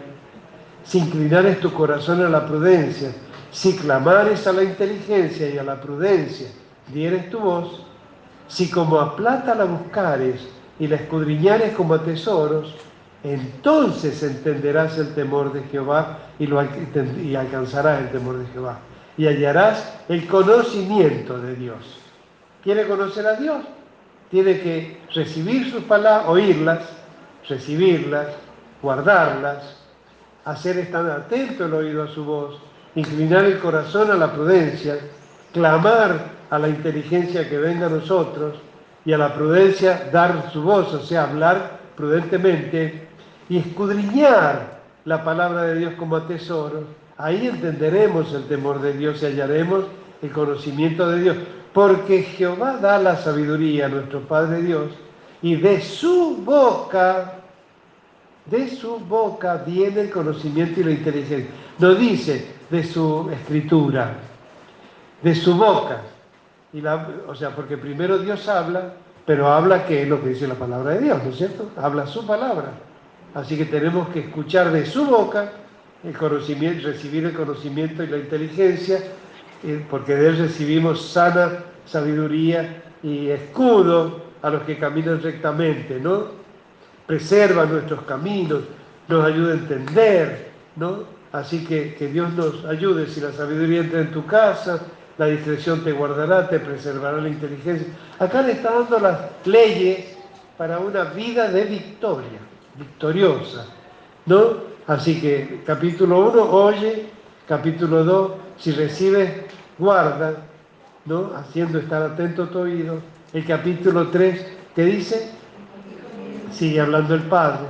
si inclinares tu corazón a la prudencia, si clamares a la inteligencia y a la prudencia, dieres tu voz, si como a plata la buscares y la escudriñares como a tesoros, entonces entenderás el temor de Jehová y, alcanzarás el temor de Jehová. Y hallarás el conocimiento de Dios. quiere conocer a Dios, tiene que recibir sus palabras, oírlas, recibirlas, guardarlas, hacer estar atento el oído a su voz, inclinar el corazón a la prudencia, clamar a la inteligencia que venga a nosotros y a la prudencia dar su voz, o sea, hablar prudentemente y escudriñar la palabra de Dios como tesoro. Ahí entenderemos el temor de Dios y hallaremos el conocimiento de Dios. Porque Jehová da la sabiduría a nuestro Padre Dios y de su boca, de su boca viene el conocimiento y la inteligencia. No dice de su escritura, de su boca. Y la, o sea, porque primero Dios habla, pero habla que es lo que dice la palabra de Dios, ¿no es cierto? Habla su palabra. Así que tenemos que escuchar de su boca el conocimiento, recibir el conocimiento y la inteligencia, eh, porque de él recibimos sana sabiduría y escudo a los que caminan rectamente, ¿no? Preserva nuestros caminos, nos ayuda a entender, ¿no? Así que que Dios nos ayude, si la sabiduría entra en tu casa, la discreción te guardará, te preservará la inteligencia. Acá le está dando las leyes para una vida de victoria, victoriosa, ¿no? Así que capítulo 1, oye, capítulo 2, si recibes, guarda, ¿no? Haciendo estar atento tu oído. El capítulo 3, que dice, sigue hablando el Padre,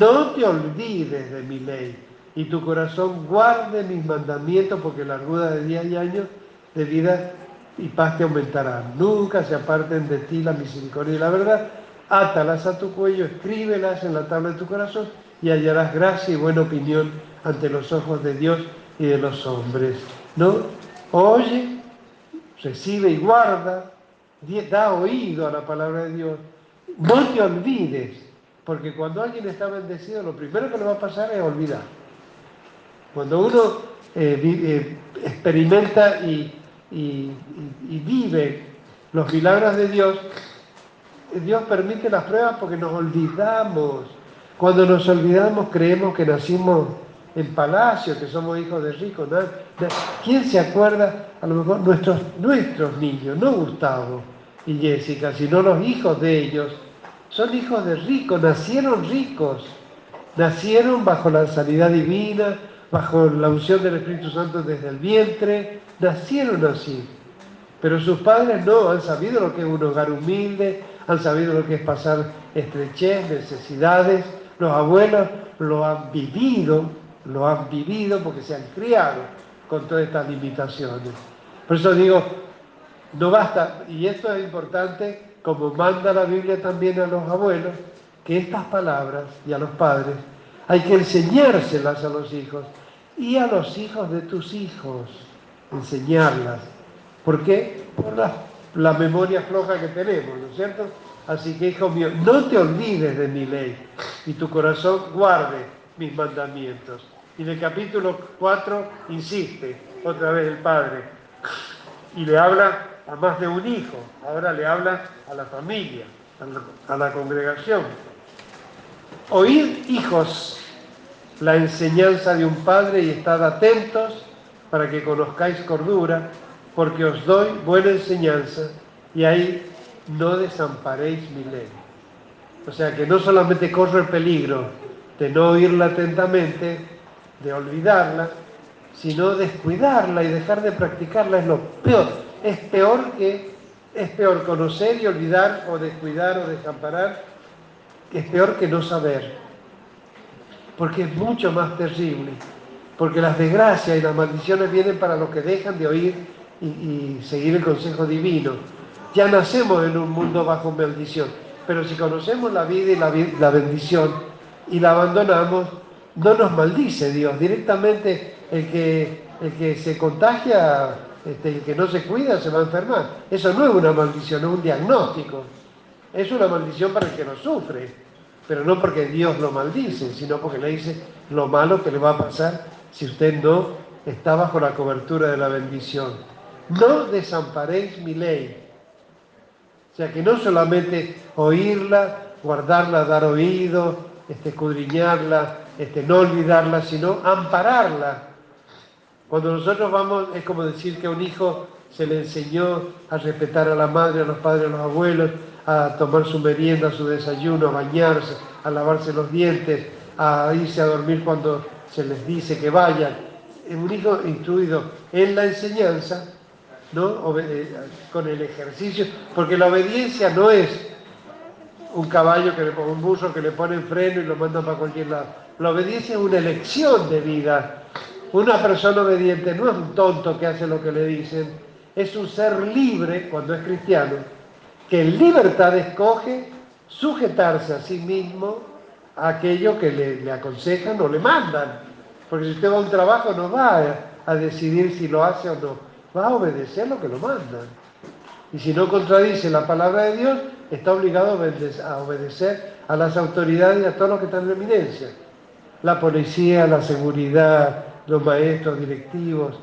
no te olvides de mi ley y tu corazón guarde mis mandamientos porque la largura de días y años de vida y paz te aumentará. Nunca se aparten de ti la misericordia y la verdad. Átalas a tu cuello, escríbelas en la tabla de tu corazón y hallarás gracia y buena opinión ante los ojos de Dios y de los hombres. ¿No? Oye, recibe y guarda, da oído a la palabra de Dios. No te olvides, porque cuando alguien está bendecido, lo primero que le va a pasar es olvidar. Cuando uno eh, eh, experimenta y, y vive los milagros de Dios, Dios permite las pruebas porque nos olvidamos. Cuando nos olvidamos creemos que nacimos en palacio, que somos hijos de ricos. ¿Quién se acuerda? A lo mejor nuestros, nuestros niños, no Gustavo y Jessica, sino los hijos de ellos. Son hijos de ricos, nacieron ricos, nacieron bajo la sanidad divina, bajo la unción del Espíritu Santo desde el vientre, nacieron así. Pero sus padres no, han sabido lo que es un hogar humilde, han sabido lo que es pasar estrechez, necesidades. Los abuelos lo han vivido, lo han vivido porque se han criado con todas estas limitaciones. Por eso digo, no basta, y esto es importante, como manda la Biblia también a los abuelos, que estas palabras y a los padres hay que enseñárselas a los hijos y a los hijos de tus hijos, enseñarlas. ¿Por qué? Por la, la memoria floja que tenemos, ¿no es cierto? Así que, hijo mío, no te olvides de mi ley y tu corazón guarde mis mandamientos. Y en el capítulo 4 insiste otra vez el Padre y le habla a más de un hijo, ahora le habla a la familia, a la, congregación. Oíd, hijos, la enseñanza de un padre y estad atentos para que conozcáis cordura, porque os doy buena enseñanza y ahí no desamparéis mi ley. O sea que no solamente corro el peligro de no oírla atentamente, de olvidarla, sino descuidarla y dejar de practicarla es lo peor. Es peor que es peor conocer y olvidar o descuidar o desamparar, es peor que no saber. Porque es mucho más terrible. Porque las desgracias y las maldiciones vienen para los que dejan de oír y, seguir el consejo divino. Ya nacemos en un mundo bajo maldición, pero si conocemos la vida y la, bendición y la abandonamos, no nos maldice Dios. Directamente el que, el que se contagia, este, el que no se cuida, se va a enfermar. Eso no es una maldición, es un diagnóstico. Es una maldición para el que lo sufre, pero no porque Dios lo maldice, sino porque le dice lo malo que le va a pasar si usted no está bajo la cobertura de la bendición. No desamparéis mi ley o sea que no solamente oírla, guardarla, dar oído, este, escudriñarla, este, no olvidarla, sino ampararla. Cuando nosotros vamos, es como decir que un hijo se le enseñó a respetar a la madre, a los padres, a los abuelos, a tomar su merienda, su desayuno, a bañarse, a lavarse los dientes, a irse a dormir cuando se les dice que vayan. Un hijo instruido en la enseñanza, ¿no? Eh, con el ejercicio, porque la obediencia no es un caballo, que le, un burro que le pone freno y lo manda para cualquier lado. La obediencia es una elección de vida. Una persona obediente no es un tonto que hace lo que le dicen, es un ser libre cuando es cristiano, que en libertad escoge sujetarse a sí mismo a aquello que le, aconsejan o le mandan. Porque si usted va a un trabajo no va a decidir si lo hace o no, va a obedecer lo que lo mandan. Y si no contradice la palabra de Dios, está obligado a obedecer a las autoridades y a todos los que están en eminencia. La policía, la seguridad, los maestros, directivos,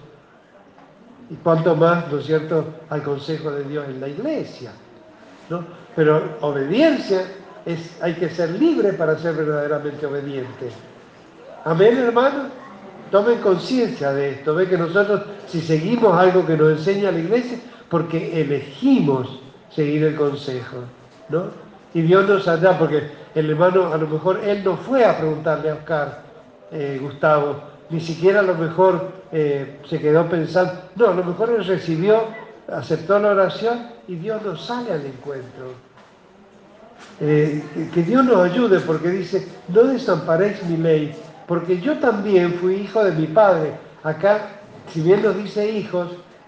y cuanto más, ¿no es cierto?, al consejo de Dios en la iglesia. ¿no? Pero obediencia es, hay que ser libre para ser verdaderamente obediente. Amén, hermano. Tomen conciencia de esto. Ve que nosotros, si seguimos algo que nos enseña la iglesia, porque elegimos seguir el consejo, ¿no? Y Dios nos hará, porque el hermano, a lo mejor él no fue a preguntarle a Oscar, eh, Gustavo, ni siquiera a lo mejor eh, se quedó pensando, no, a lo mejor él recibió, aceptó la oración y Dios nos sale al encuentro. Eh, que Dios nos ayude porque dice, no desamparéis mi ley, porque yo también fui hijo de mi padre. Acá, si bien nos dice hijos,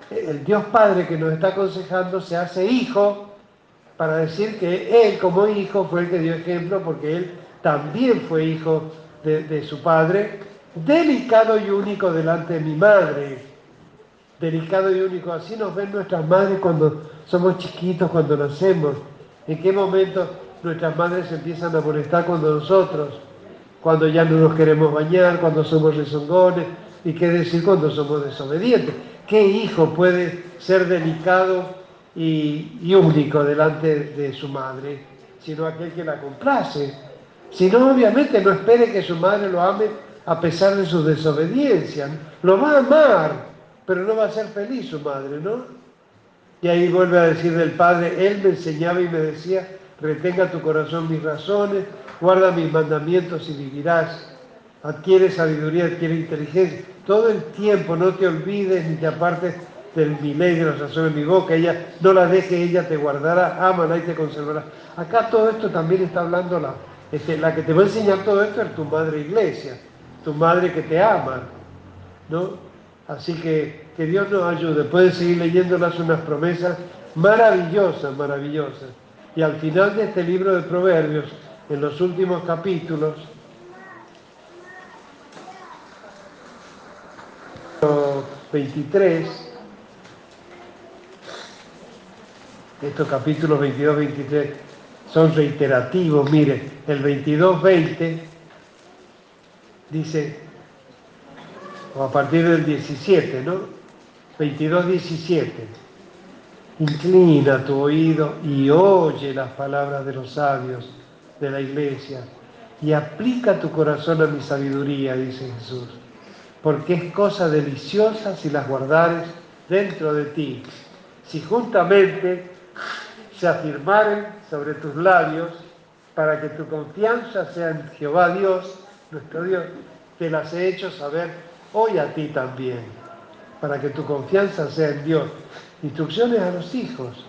el Dios Padre que nos está aconsejando se hace hijo para decir que Él como hijo fue el que dio ejemplo porque Él también fue hijo de, su Padre, delicado y único delante de mi madre. Delicado y único, así nos ven nuestras madres cuando somos chiquitos, cuando nacemos. ¿En qué momento nuestras madres empiezan a molestar cuando nosotros? Cuando ya no nos queremos bañar, cuando somos rezongones, y qué decir cuando somos desobedientes. ¿Qué hijo puede ser delicado y, único delante de su madre, sino aquel que la complace? Si no, obviamente no espere que su madre lo ame a pesar de su desobediencia. Lo va a amar, pero no va a ser feliz su madre, ¿no? Y ahí vuelve a decir del Padre, Él me enseñaba y me decía, retenga tu corazón mis razones, guarda mis mandamientos y vivirás. Adquiere sabiduría, adquiere inteligencia todo el tiempo, no te olvides ni te apartes de mi ley, de la razón en mi boca, ella, no la deje, ella te guardará, ámala y te conservará. Acá todo esto también está hablando la, este, la que te va a enseñar todo esto es tu madre iglesia, tu madre que te ama, ¿no? Así que que Dios nos ayude. Puedes seguir leyéndolas unas promesas maravillosas, maravillosas. Y al final de este libro de Proverbios, en los últimos capítulos, 23, estos capítulos 22, 23 son reiterativos. Mire, el 22, 20 dice, o a partir del 17, ¿no? 22, 17. Inclina tu oído y oye las palabras de los sabios de la iglesia y aplica tu corazón a mi sabiduría, dice Jesús porque es cosa deliciosa si las guardares dentro de ti. Si juntamente se afirmaren sobre tus labios, para que tu confianza sea en Jehová Dios, nuestro Dios, te las he hecho saber hoy a ti también, para que tu confianza sea en Dios. Instrucciones a los hijos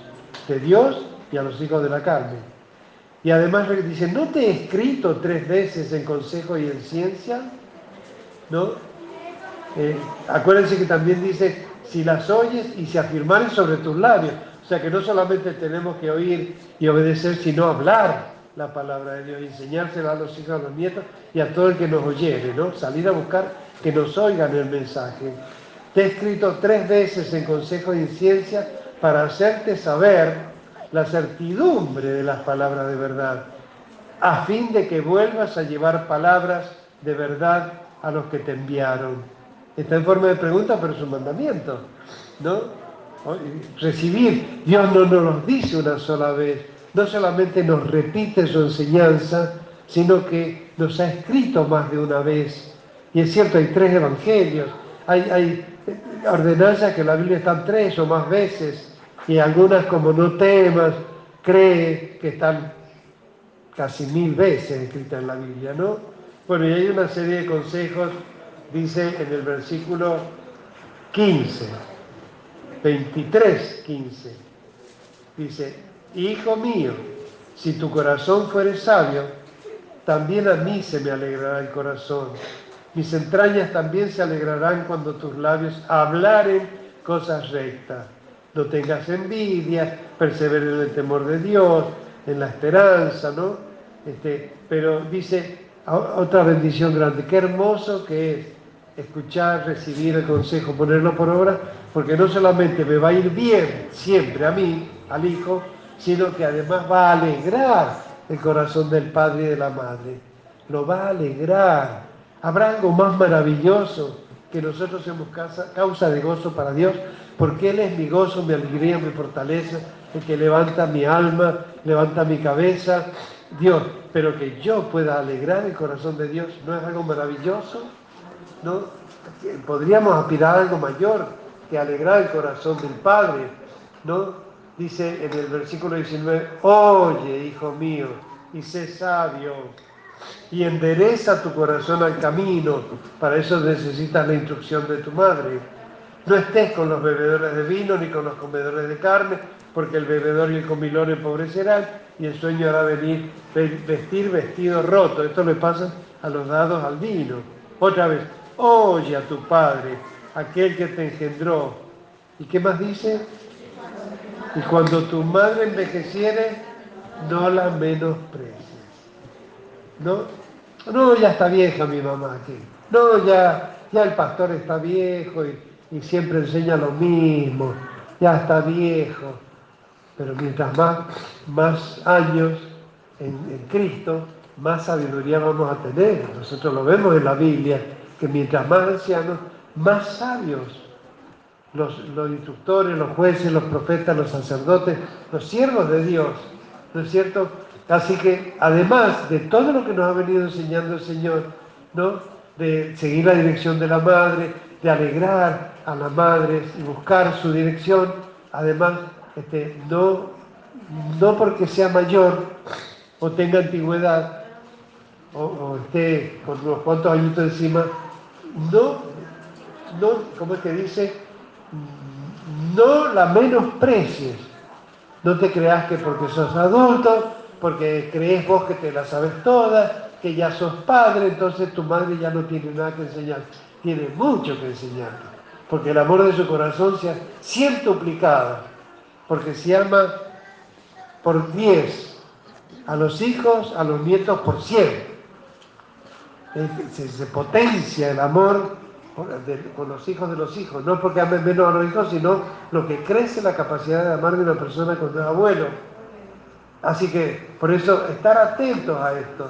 de Dios y a los hijos de la carne. Y además dice, ¿no te he escrito tres veces en consejo y en ciencia? ¿No? Eh, acuérdense que también dice, si las oyes y se afirmaren sobre tus labios. O sea que no solamente tenemos que oír y obedecer, sino hablar la palabra de Dios, enseñársela a los hijos, a los nietos y a todo el que nos oyere, ¿no? Salir a buscar que nos oigan el mensaje. Te he escrito tres veces en consejo en ciencia para hacerte saber la certidumbre de las palabras de verdad, a fin de que vuelvas a llevar palabras de verdad a los que te enviaron. Está en forma de pregunta, pero es un mandamiento. ¿no? Recibir, Dios no nos lo dice una sola vez, no solamente nos repite su enseñanza, sino que nos ha escrito más de una vez. Y es cierto, hay tres evangelios. Hay, ordenanzas que la Biblia están tres o más veces y algunas como no temas, cree que están casi mil veces escritas en la Biblia, ¿no? Bueno, y hay una serie de consejos, dice en el versículo 15, 23, 15, dice, Hijo mío, si tu corazón fuere sabio, también a mí se me alegrará el corazón. Mis entrañas también se alegrarán cuando tus labios hablaren cosas rectas. No tengas envidia, persevere en el temor de Dios, en la esperanza, ¿no? Este, pero dice otra bendición grande, qué hermoso que es escuchar, recibir el consejo, ponerlo por obra, porque no solamente me va a ir bien siempre a mí, al hijo, sino que además va a alegrar el corazón del padre y de la madre. Lo va a alegrar. Habrá algo más maravilloso que nosotros seamos causa de gozo para Dios, porque Él es mi gozo, mi alegría, mi fortaleza, el que levanta mi alma, levanta mi cabeza. Dios, pero que yo pueda alegrar el corazón de Dios, ¿no es algo maravilloso? ¿No? Podríamos aspirar a algo mayor que alegrar el corazón del Padre, ¿no? dice en el versículo 19, oye, hijo mío, y sé sabio, y endereza tu corazón al camino, para eso necesitas la instrucción de tu madre. No estés con los bebedores de vino ni con los comedores de carne, porque el bebedor y el comilón empobrecerán y el sueño hará venir vestir vestido roto. Esto le pasa a los dados al vino. Otra vez, oye a tu padre, aquel que te engendró. ¿Y qué más dice? Y cuando tu madre envejeciere, no la menosprecies. No, no, ya está vieja mi mamá aquí. No, ya, ya el pastor está viejo y, siempre enseña lo mismo. Ya está viejo. Pero mientras más, más años en, en Cristo, más sabiduría vamos a tener. Nosotros lo vemos en la Biblia, que mientras más ancianos, más sabios los, instructores, los jueces, los profetas, los sacerdotes, los siervos de Dios, ¿no es cierto? Así que además de todo lo que nos ha venido enseñando el Señor, ¿no? De seguir la dirección de la madre, de alegrar a la madre y buscar su dirección, además, este, no, no porque sea mayor o tenga antigüedad o, esté con unos cuantos añitos encima, no, no, como es que dice, no la menosprecies. No te creas que porque sos adulto, porque crees vos que te la sabes toda, que ya sos padre, entonces tu madre ya no tiene nada que enseñar. Tiene mucho que enseñarte, porque el amor de su corazón se ha cientuplicado, porque se ama por diez, a los hijos, a los nietos por cien. se potencia el amor con los hijos de los hijos, no porque amen menos a los hijos, sino lo que crece la capacidad de amar de una persona con un abuelo. Así que por eso estar atentos a esto,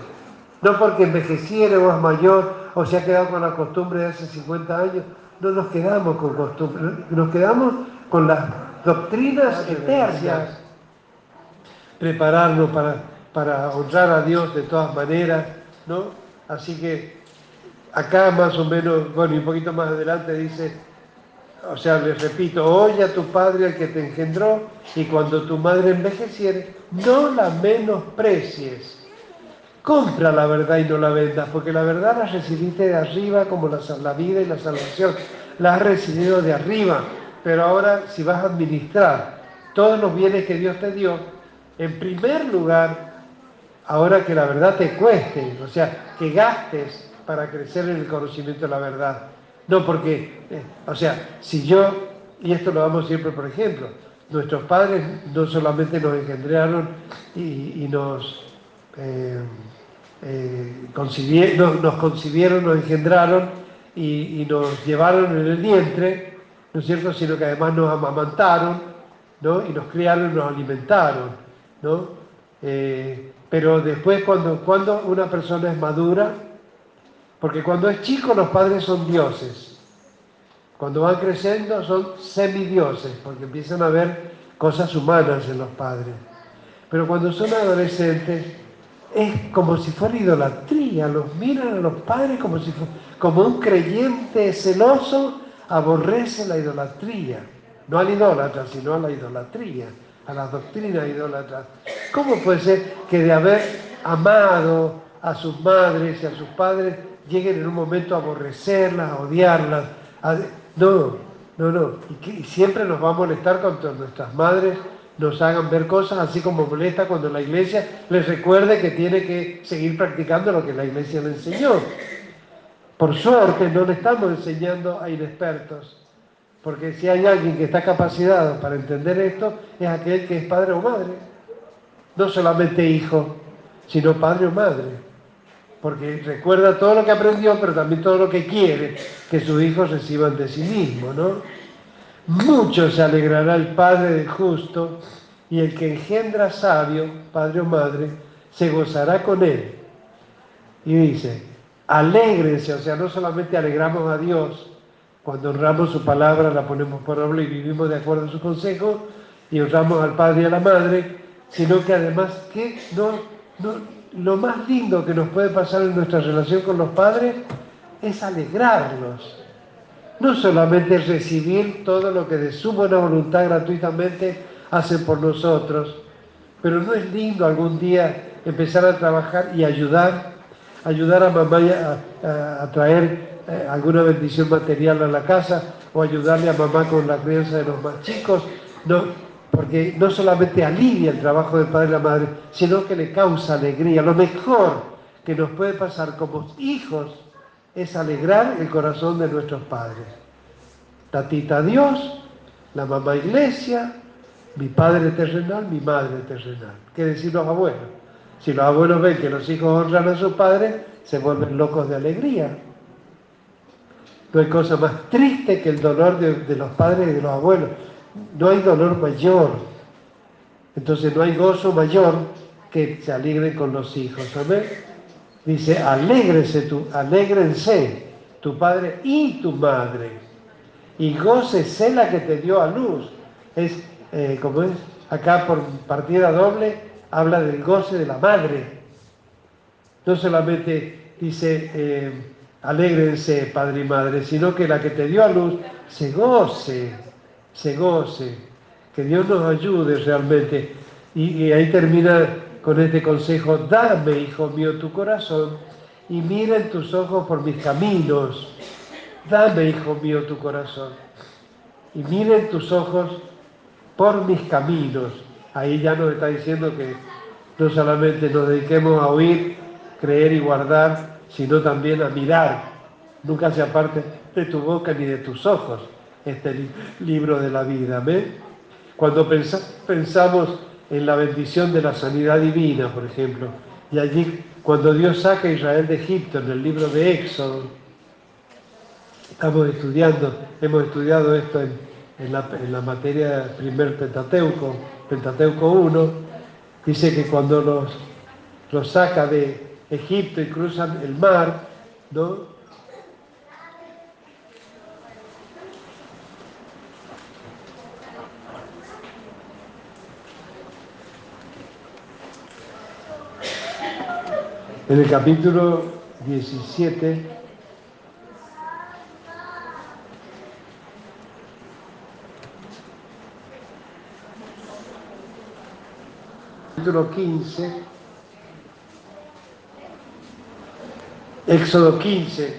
no porque envejeciere o es mayor o se ha quedado con la costumbre de hace 50 años, no nos quedamos con costumbre, nos quedamos con las doctrinas eternas, prepararnos para, para honrar a Dios de todas maneras, ¿no? Así que acá más o menos, bueno, y un poquito más adelante dice, o sea, les repito, oye a tu padre al que te engendró, y cuando tu madre envejeciere, no la menosprecies. Compra la verdad y no la vendas, porque la verdad la recibiste de arriba como la, la vida y la salvación. La has recibido de arriba, pero ahora si vas a administrar todos los bienes que Dios te dio, en primer lugar, ahora que la verdad te cueste, o sea, que gastes para crecer en el conocimiento de la verdad. No porque, eh, o sea, si yo, y esto lo damos siempre por ejemplo, nuestros padres no solamente nos engendraron y, nos, eh, eh, concibieron, nos concibieron, nos engendraron y, nos llevaron en el vientre, ¿no es cierto?, sino que además nos amamantaron, ¿no? Y nos criaron y nos alimentaron, ¿no? pero después cuando, cuando una persona es madura, porque cuando es chico los padres son dioses. Cuando van creciendo son semidioses, porque empiezan a ver cosas humanas en los padres. Pero cuando son adolescentes es como si fuera idolatría, los miran a los padres como si como un creyente celoso aborrece la idolatría, no al idólatra, sino a la idolatría, a la doctrina idólatra. ¿Cómo puede ser que de haber amado a sus madres y a sus padres lleguen en un momento a aborrecerlas, a odiarlas? No, no, no. Y, siempre nos va a molestar cuando nuestras madres nos hagan ver cosas, así como molesta cuando la iglesia les recuerde que tiene que seguir practicando lo que la iglesia le enseñó. Por suerte no le estamos enseñando a inexpertos, porque si hay alguien que está capacitado para entender esto, es aquel que es padre o madre. No solamente hijo, sino padre o madre. Porque recuerda todo lo que aprendió, pero también todo lo que quiere que sus hijos reciban de sí mismo, ¿no? Mucho se alegrará el Padre del justo y el que engendra sabio, padre o madre, se gozará con él. Y dice, alégrense, o sea, no solamente alegramos a Dios, cuando honramos su palabra, la ponemos por obra y vivimos de acuerdo a su consejo, y honramos al Padre y a la Madre, sino que además que no, lo más lindo que nos puede pasar en nuestra relación con los padres es alegrarlos no solamente recibir todo lo que de su buena voluntad gratuitamente hacen por nosotros, pero no es lindo algún día empezar a trabajar y ayudar, ayudar a mamá a, traer eh, alguna bendición material a la casa o ayudarle a mamá con la crianza de los más chicos, no, porque no solamente alivia el trabajo del padre y la madre, sino que le causa alegría. Lo mejor que nos puede pasar como hijos es alegrar el corazón de nuestros padres. Tatita Dios, la mamá iglesia, mi padre terrenal, mi madre terrenal. ¿Qué decir los abuelos? Si los abuelos ven que los hijos honran a sus padres, se vuelven locos de alegría. No hay cosa más triste que el dolor de, los padres y de los abuelos. No hay dolor mayor. Entonces no hay gozo mayor que se alegren con los hijos. Amén. Dice, alégrese tu, alégrense tu padre y tu madre, y gócese la que te dio a luz. Es, eh, como es, acá por partida doble, habla del goce de la madre. No solamente dice, eh, alégrense padre y madre, sino que la que te dio a luz se goce, se goce. Que Dios nos ayude realmente. y ahí termina con este consejo, dame, hijo mío, tu corazón y mira en tus ojos por mis caminos. Dame, hijo mío, tu corazón y mira en tus ojos por mis caminos. Ahí ya nos está diciendo que no solamente nos dediquemos a oír, creer y guardar, sino también a mirar. Nunca se aparte de tu boca ni de tus ojos este libro de la vida. ¿Amén? Cuando pensamos en la bendición de la sanidad divina, por ejemplo. Y allí, cuando Dios saca a Israel de Egipto, en el libro de Éxodo, estamos estudiando, hemos estudiado esto en, la, materia primer Pentateuco, Pentateuco 1, dice que cuando los, los saca de Egipto y cruzan el mar, ¿no? En el capítulo 17, capítulo 15, Éxodo 15,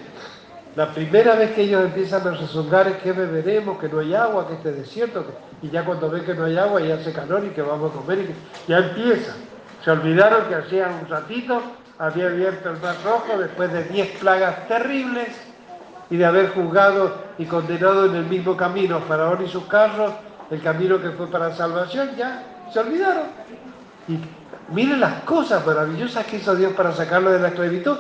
la primera vez que ellos empiezan a rezongar es que beberemos, que no hay agua, que este desierto, y ya cuando ven que no hay agua ya hace calor y que vamos a comer, y ya empieza. Se olvidaron que hacían un ratito había abierto el mar rojo después de diez plagas terribles y de haber juzgado y condenado en el mismo camino Faraón y sus carros, el camino que fue para salvación, ya se olvidaron. Y miren las cosas maravillosas que hizo Dios para sacarlo de la esclavitud.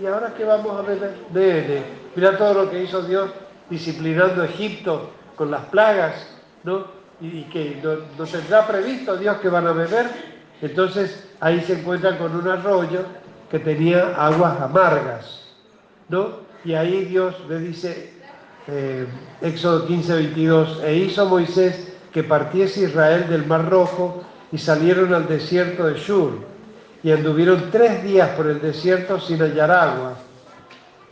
Y ahora que vamos a ver, de, mira todo lo que hizo Dios disciplinando Egipto con las plagas, ¿no? Y, que no, no tendrá previsto Dios que van a beber entonces ahí se encuentran con un arroyo que tenía aguas amargas, ¿no? Y ahí Dios le dice, eh, Éxodo 15, 22, e hizo Moisés que partiese Israel del Mar Rojo y salieron al desierto de Shur y anduvieron tres días por el desierto sin hallar agua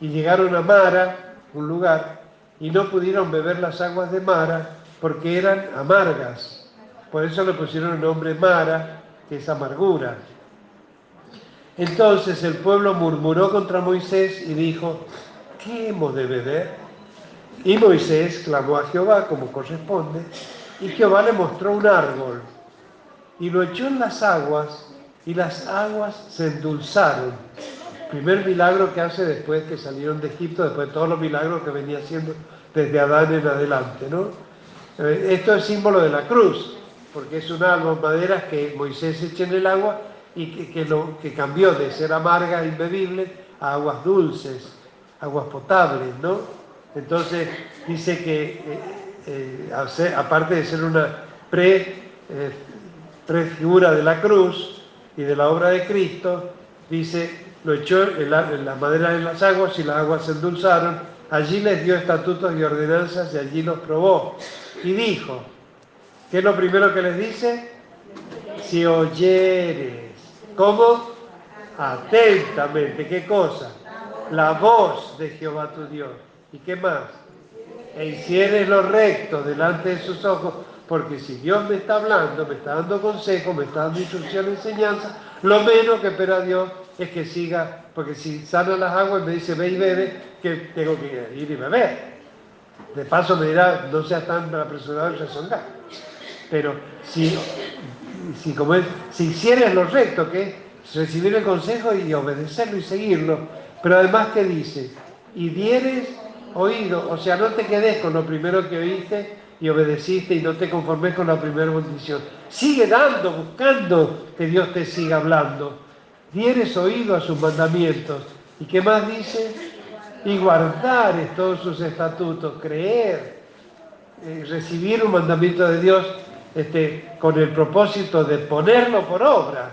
y llegaron a Mara, un lugar, y no pudieron beber las aguas de Mara porque eran amargas. Por eso le pusieron el nombre Mara, es amargura. Entonces el pueblo murmuró contra Moisés y dijo, ¿qué hemos de beber? Y Moisés clamó a Jehová como corresponde, y Jehová le mostró un árbol, y lo echó en las aguas, y las aguas se endulzaron. Primer milagro que hace después que salieron de Egipto, después de todos los milagros que venía haciendo desde Adán en adelante, ¿no? Eh, esto es símbolo de la cruz, porque es un árbol madera que Moisés echa en el agua y que, lo, que cambió de ser amarga imbebible a aguas dulces, aguas potables, ¿no? Entonces dice que, eh, eh, aparte de ser una pre, prefigura de la cruz y de la obra de Cristo, dice, lo echó en la, madera en las aguas y las aguas se endulzaron, allí les dio estatutos y ordenanzas y allí los probó. Y dijo, ¿qué es lo primero que les dice? Si oyeres, ¿cómo? Atentamente, ¿qué cosa? La voz de Jehová tu Dios. ¿Y qué más? E lo recto delante de sus ojos, porque si Dios me está hablando, me está dando consejo, me está dando instrucción, enseñanza, lo menos que espera Dios es que siga, porque si sana las aguas y me dice ve y bebe, que tengo que ir y beber. De paso me dirá, no seas tan apresurado y resonar. Pero si, si, como si hicieres lo recto, que recibir el consejo y obedecerlo y seguirlo, pero además que dice, y dieres oído, o sea, no te quedes con lo primero que oíste y obedeciste y no te conformes con la primera bendición. Sigue dando, buscando que Dios te siga hablando. Dieres oído a sus mandamientos. ¿Y qué más dice? Y guardar todos sus estatutos, creer, eh, recibir un mandamiento de Dios este, con el propósito de ponerlo por obra,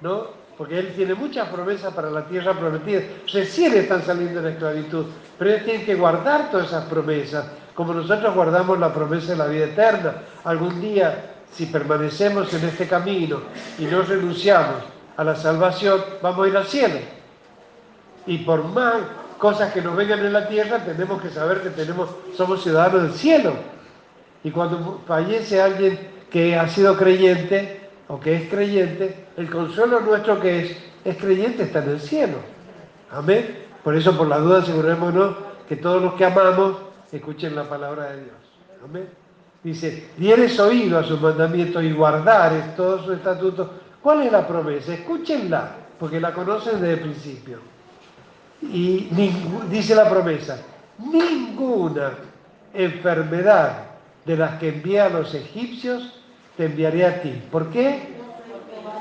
¿no? Porque Él tiene muchas promesas para la tierra prometida. Recién están saliendo de la esclavitud, pero ellos tienen que guardar todas esas promesas como nosotros guardamos la promesa de la vida eterna. Algún día, si permanecemos en este camino y no renunciamos a la salvación, vamos a ir al cielo. Y por más cosas que nos vengan en la tierra, tenemos que saber que tenemos, somos ciudadanos del cielo. Y cuando fallece alguien que ha sido creyente o que es creyente, el consuelo nuestro que es, es creyente está en el cielo. Amén. Por eso, por la duda, asegurémonos que todos los que amamos escuchen la palabra de Dios. Amén. Dice, dieres oído a sus mandamientos y guardares todos sus estatutos. ¿Cuál es la promesa? Escúchenla, porque la conocen desde el principio. Y dice la promesa, ninguna enfermedad de las que envía a los egipcios te enviaré a ti. ¿Por qué?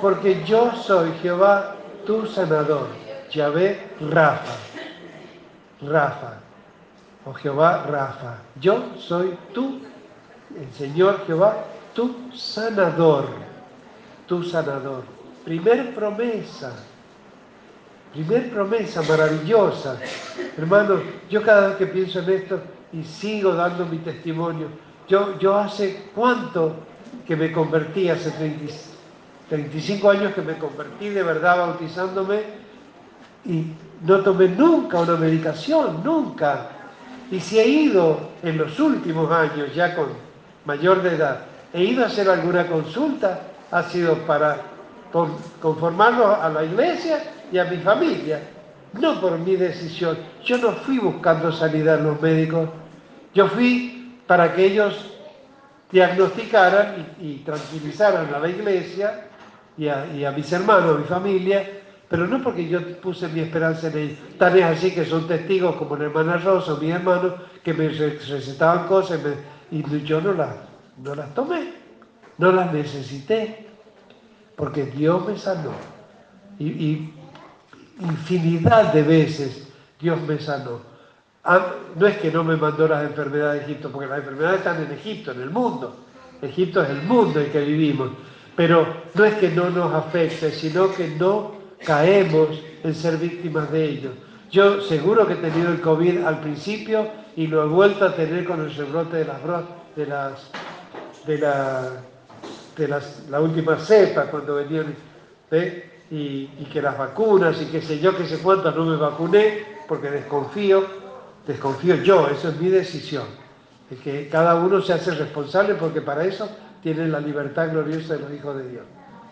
Porque yo soy Jehová, tu sanador. Yahvé Rafa. Rafa oh Jehová Rafa, yo soy tú, el Señor Jehová, tu sanador, tu sanador. Primer promesa, primer promesa maravillosa. Hermano, yo cada vez que pienso en esto y sigo dando mi testimonio, yo, yo hace cuánto que me convertí, hace 35 años que me convertí de verdad bautizándome y no tomé nunca una medicación, nunca. Y si he ido en los últimos años, ya con mayor de edad, he ido a hacer alguna consulta, ha sido para conformarlo a la iglesia y a mi familia, no por mi decisión. Yo no fui buscando sanidad en los médicos, yo fui para que ellos diagnosticaran y, tranquilizaran a la iglesia y a, mis hermanos, a mi familia, pero no porque yo puse mi esperanza en ellos. Tan es así que son testigos como la hermana Rosa o mi hermano que me recetaban cosas y, yo no las, no las tomé, no las necesité, porque Dios me sanó. Y, infinidad de veces Dios me sanó. Ah, no es que no me mandó las enfermedades de Egipto, porque las enfermedades están en Egipto, en el mundo. Egipto es el mundo en que vivimos. Pero no es que no nos afecte, sino que no caemos en ser víctimas de ello. Yo seguro que he tenido el COVID al principio y lo he vuelto a tener con el rebrote de las de las de la de las la última cepa cuando venían y, que las vacunas y qué sé yo, qué sé cuántas no me vacuné porque desconfío desconfío yo, eso es mi decisión. Es que cada uno se hace responsable porque para eso tiene la libertad gloriosa de los hijos de Dios.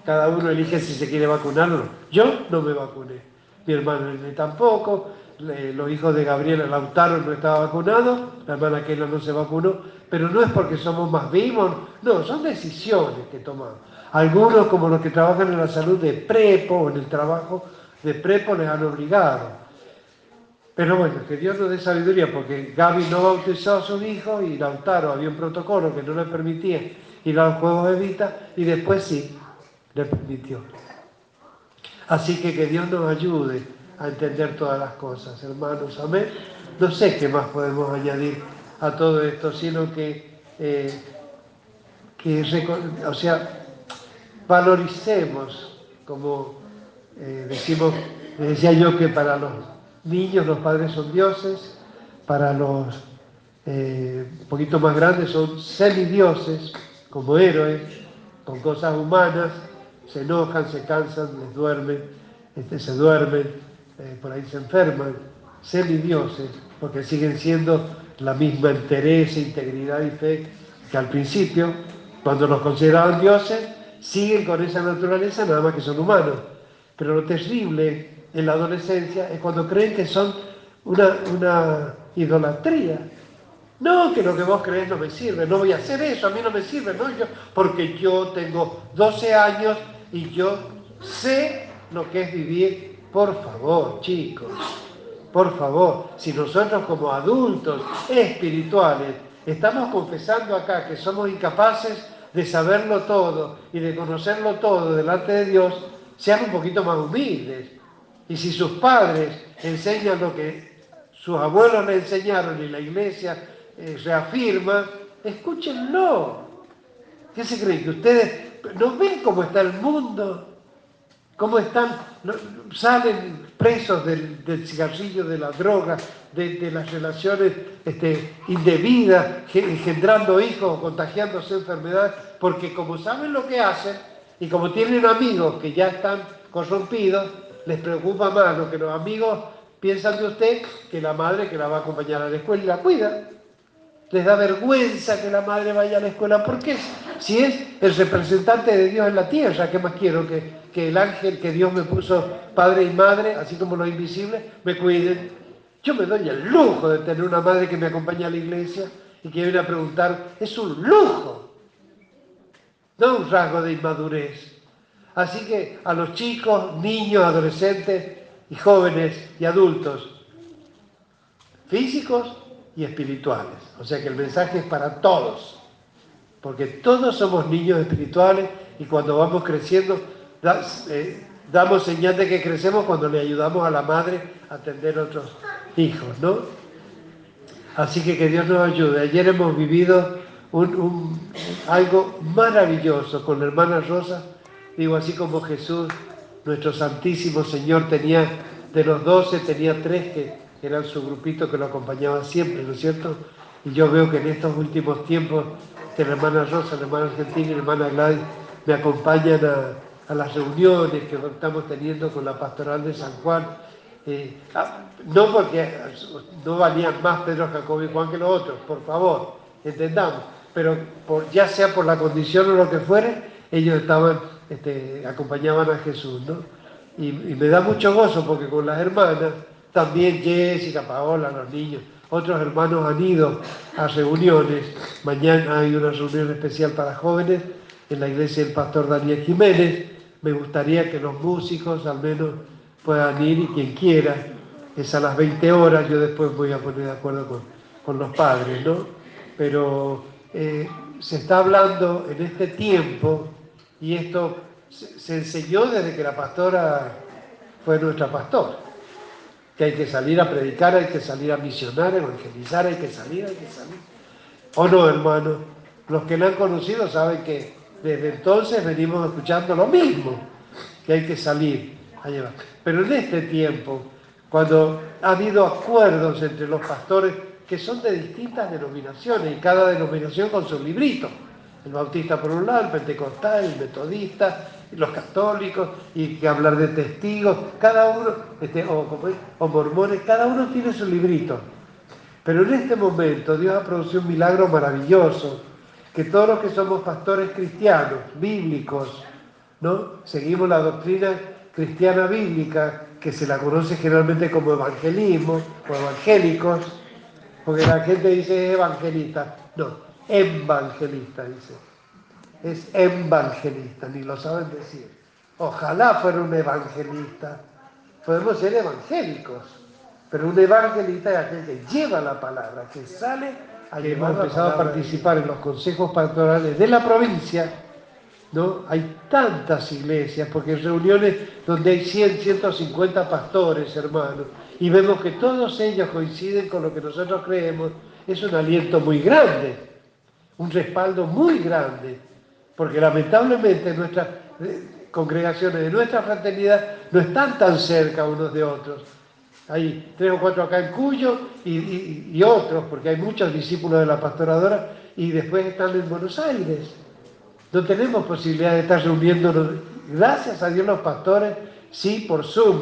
Cada uno elige si se quiere vacunar o no. Yo no me vacuné, mi hermano tampoco, los hijos de Gabriela Lautaro no estaba vacunado, la hermana Keila no se vacunó, pero no es porque somos más vivos, no, son decisiones que tomamos. Algunos, como los que trabajan en la salud de prepo o en el trabajo de prepo, les han obligado. Pero bueno, que Dios nos dé sabiduría, porque Gaby no bautizó a sus hijos y Lautaro había un protocolo que no le permitía ir a los juegos de Vita y después sí, le permitió. Así que que Dios nos ayude a entender todas las cosas, hermanos. Amén. No sé qué más podemos añadir a todo esto, sino que, eh, que o sea, valoricemos, como eh, decimos, decía yo que para los niños los padres son dioses, para los eh, un poquito más grandes son semidioses, como héroes, con cosas humanas, se enojan, se cansan, les duermen, este, se duermen, eh, por ahí se enferman, semidioses, porque siguen siendo la misma entereza, integridad y fe que al principio, cuando los consideraban dioses, siguen con esa naturaleza, nada más que son humanos. Pero lo terrible en la adolescencia es cuando creen que son una, una idolatría. No, que lo que vos crees no me sirve, no voy a hacer eso, a mí no me sirve, no, yo, porque yo tengo 12 años y yo sé lo que es vivir por favor, chicos, por favor, si nosotros como adultos espirituales estamos confesando acá que somos incapaces de saberlo todo y de conocerlo todo delante de Dios, sean un poquito más humildes. Y si sus padres enseñan lo que sus abuelos le enseñaron y la iglesia eh, reafirma, escúchenlo. ¿Qué se creen? ¿Que ustedes no ven cómo está el mundo? cómo están, salen presos del, cigarrillo, de la droga, de, las relaciones este, indebidas, engendrando hijos, contagiándose enfermedades, porque como saben lo que hacen y como tienen amigos que ya están corrompidos, les preocupa más lo que los amigos piensan de usted que la madre que la va a acompañar a la escuela y la cuida. Les da vergüenza que la madre vaya a la escuela. ¿Por qué? Si es el representante de Dios en la tierra, ¿qué más quiero? Que, que el ángel que Dios me puso padre y madre, así como los invisibles, me cuiden. Yo me doy el lujo de tener una madre que me acompaña a la iglesia y que viene a preguntar. Es un lujo, no un rasgo de inmadurez. Así que a los chicos, niños, adolescentes y jóvenes y adultos, físicos y espirituales. O sea que el mensaje es para todos, porque todos somos niños espirituales y cuando vamos creciendo eh, damos señal de que crecemos cuando le ayudamos a la madre a atender a otros hijos, ¿no? Así que que Dios nos ayude. Ayer hemos vivido algo maravilloso con la hermana Rosa. Digo, así como Jesús, nuestro Santísimo Señor, tenía de los doce, tenía tres que eran su grupito que lo acompañaba siempre, ¿no es cierto? Y yo veo que en estos últimos tiempos, que la hermana Rosa, la hermana Argentina y la hermana Gladys me acompañan a, las reuniones que estamos teniendo con la pastoral de San Juan. Eh, ah, no porque no valían más Pedro, Jacobo y Juan que los otros, por favor, entendamos, pero ya sea por la condición o lo que fuere, ellos estaban, este, acompañaban a Jesús, ¿no? y me da mucho gozo porque con las hermanas también Jessica, Paola, los niños, otros hermanos han ido a reuniones. Mañana hay una reunión especial para jóvenes en la iglesia del pastor Daniel Jiménez. Me gustaría que los músicos al menos puedan ir y quien quiera. Es a las 20 horas, yo después voy a poner de acuerdo con, los padres, ¿no? Pero eh, se está hablando en este tiempo, y esto se enseñó desde que la pastora fue nuestra pastora que hay que salir a predicar, hay que salir a misionar, evangelizar, hay que salir, hay que salir. ¿O no, hermano? Los que lo han conocido saben que desde entonces venimos escuchando lo mismo, que hay que salir a llevar. Pero en este tiempo, cuando ha habido acuerdos entre los pastores que son de distintas denominaciones y cada denominación con su librito, el bautista por un lado, el pentecostal, el metodista, los católicos, y que hablar de testigos, cada uno, este, o, mormones, cada uno tiene su librito. Pero en este momento Dios ha producido un milagro maravilloso, que todos los que somos pastores cristianos, bíblicos, ¿no? Seguimos la doctrina cristiana bíblica, que se la conoce generalmente como evangelismo o evangélicos, porque la gente dice evangelista. No, evangelista dice. Es evangelista, ni lo saben decir. Ojalá fuera un evangelista. Podemos ser evangélicos, pero un evangelista es aquel que lleva la palabra, que sale a que hemos empezado a participar en los consejos pastorales de la provincia. ¿no? Hay tantas iglesias, porque en reuniones donde hay 100, 150 pastores, hermanos, y vemos que todos ellos coinciden con lo que nosotros creemos, es un aliento muy grande, un respaldo muy grande, porque lamentablemente nuestras eh, congregaciones de nuestra fraternidad no están tan cerca unos de otros. Hay tres o cuatro acá en Cuyo y, otros, porque hay muchos discípulos de la pastoradora y después están en Buenos Aires. No tenemos posibilidad de estar reuniéndonos. Gracias a Dios los pastores, sí, por Zoom.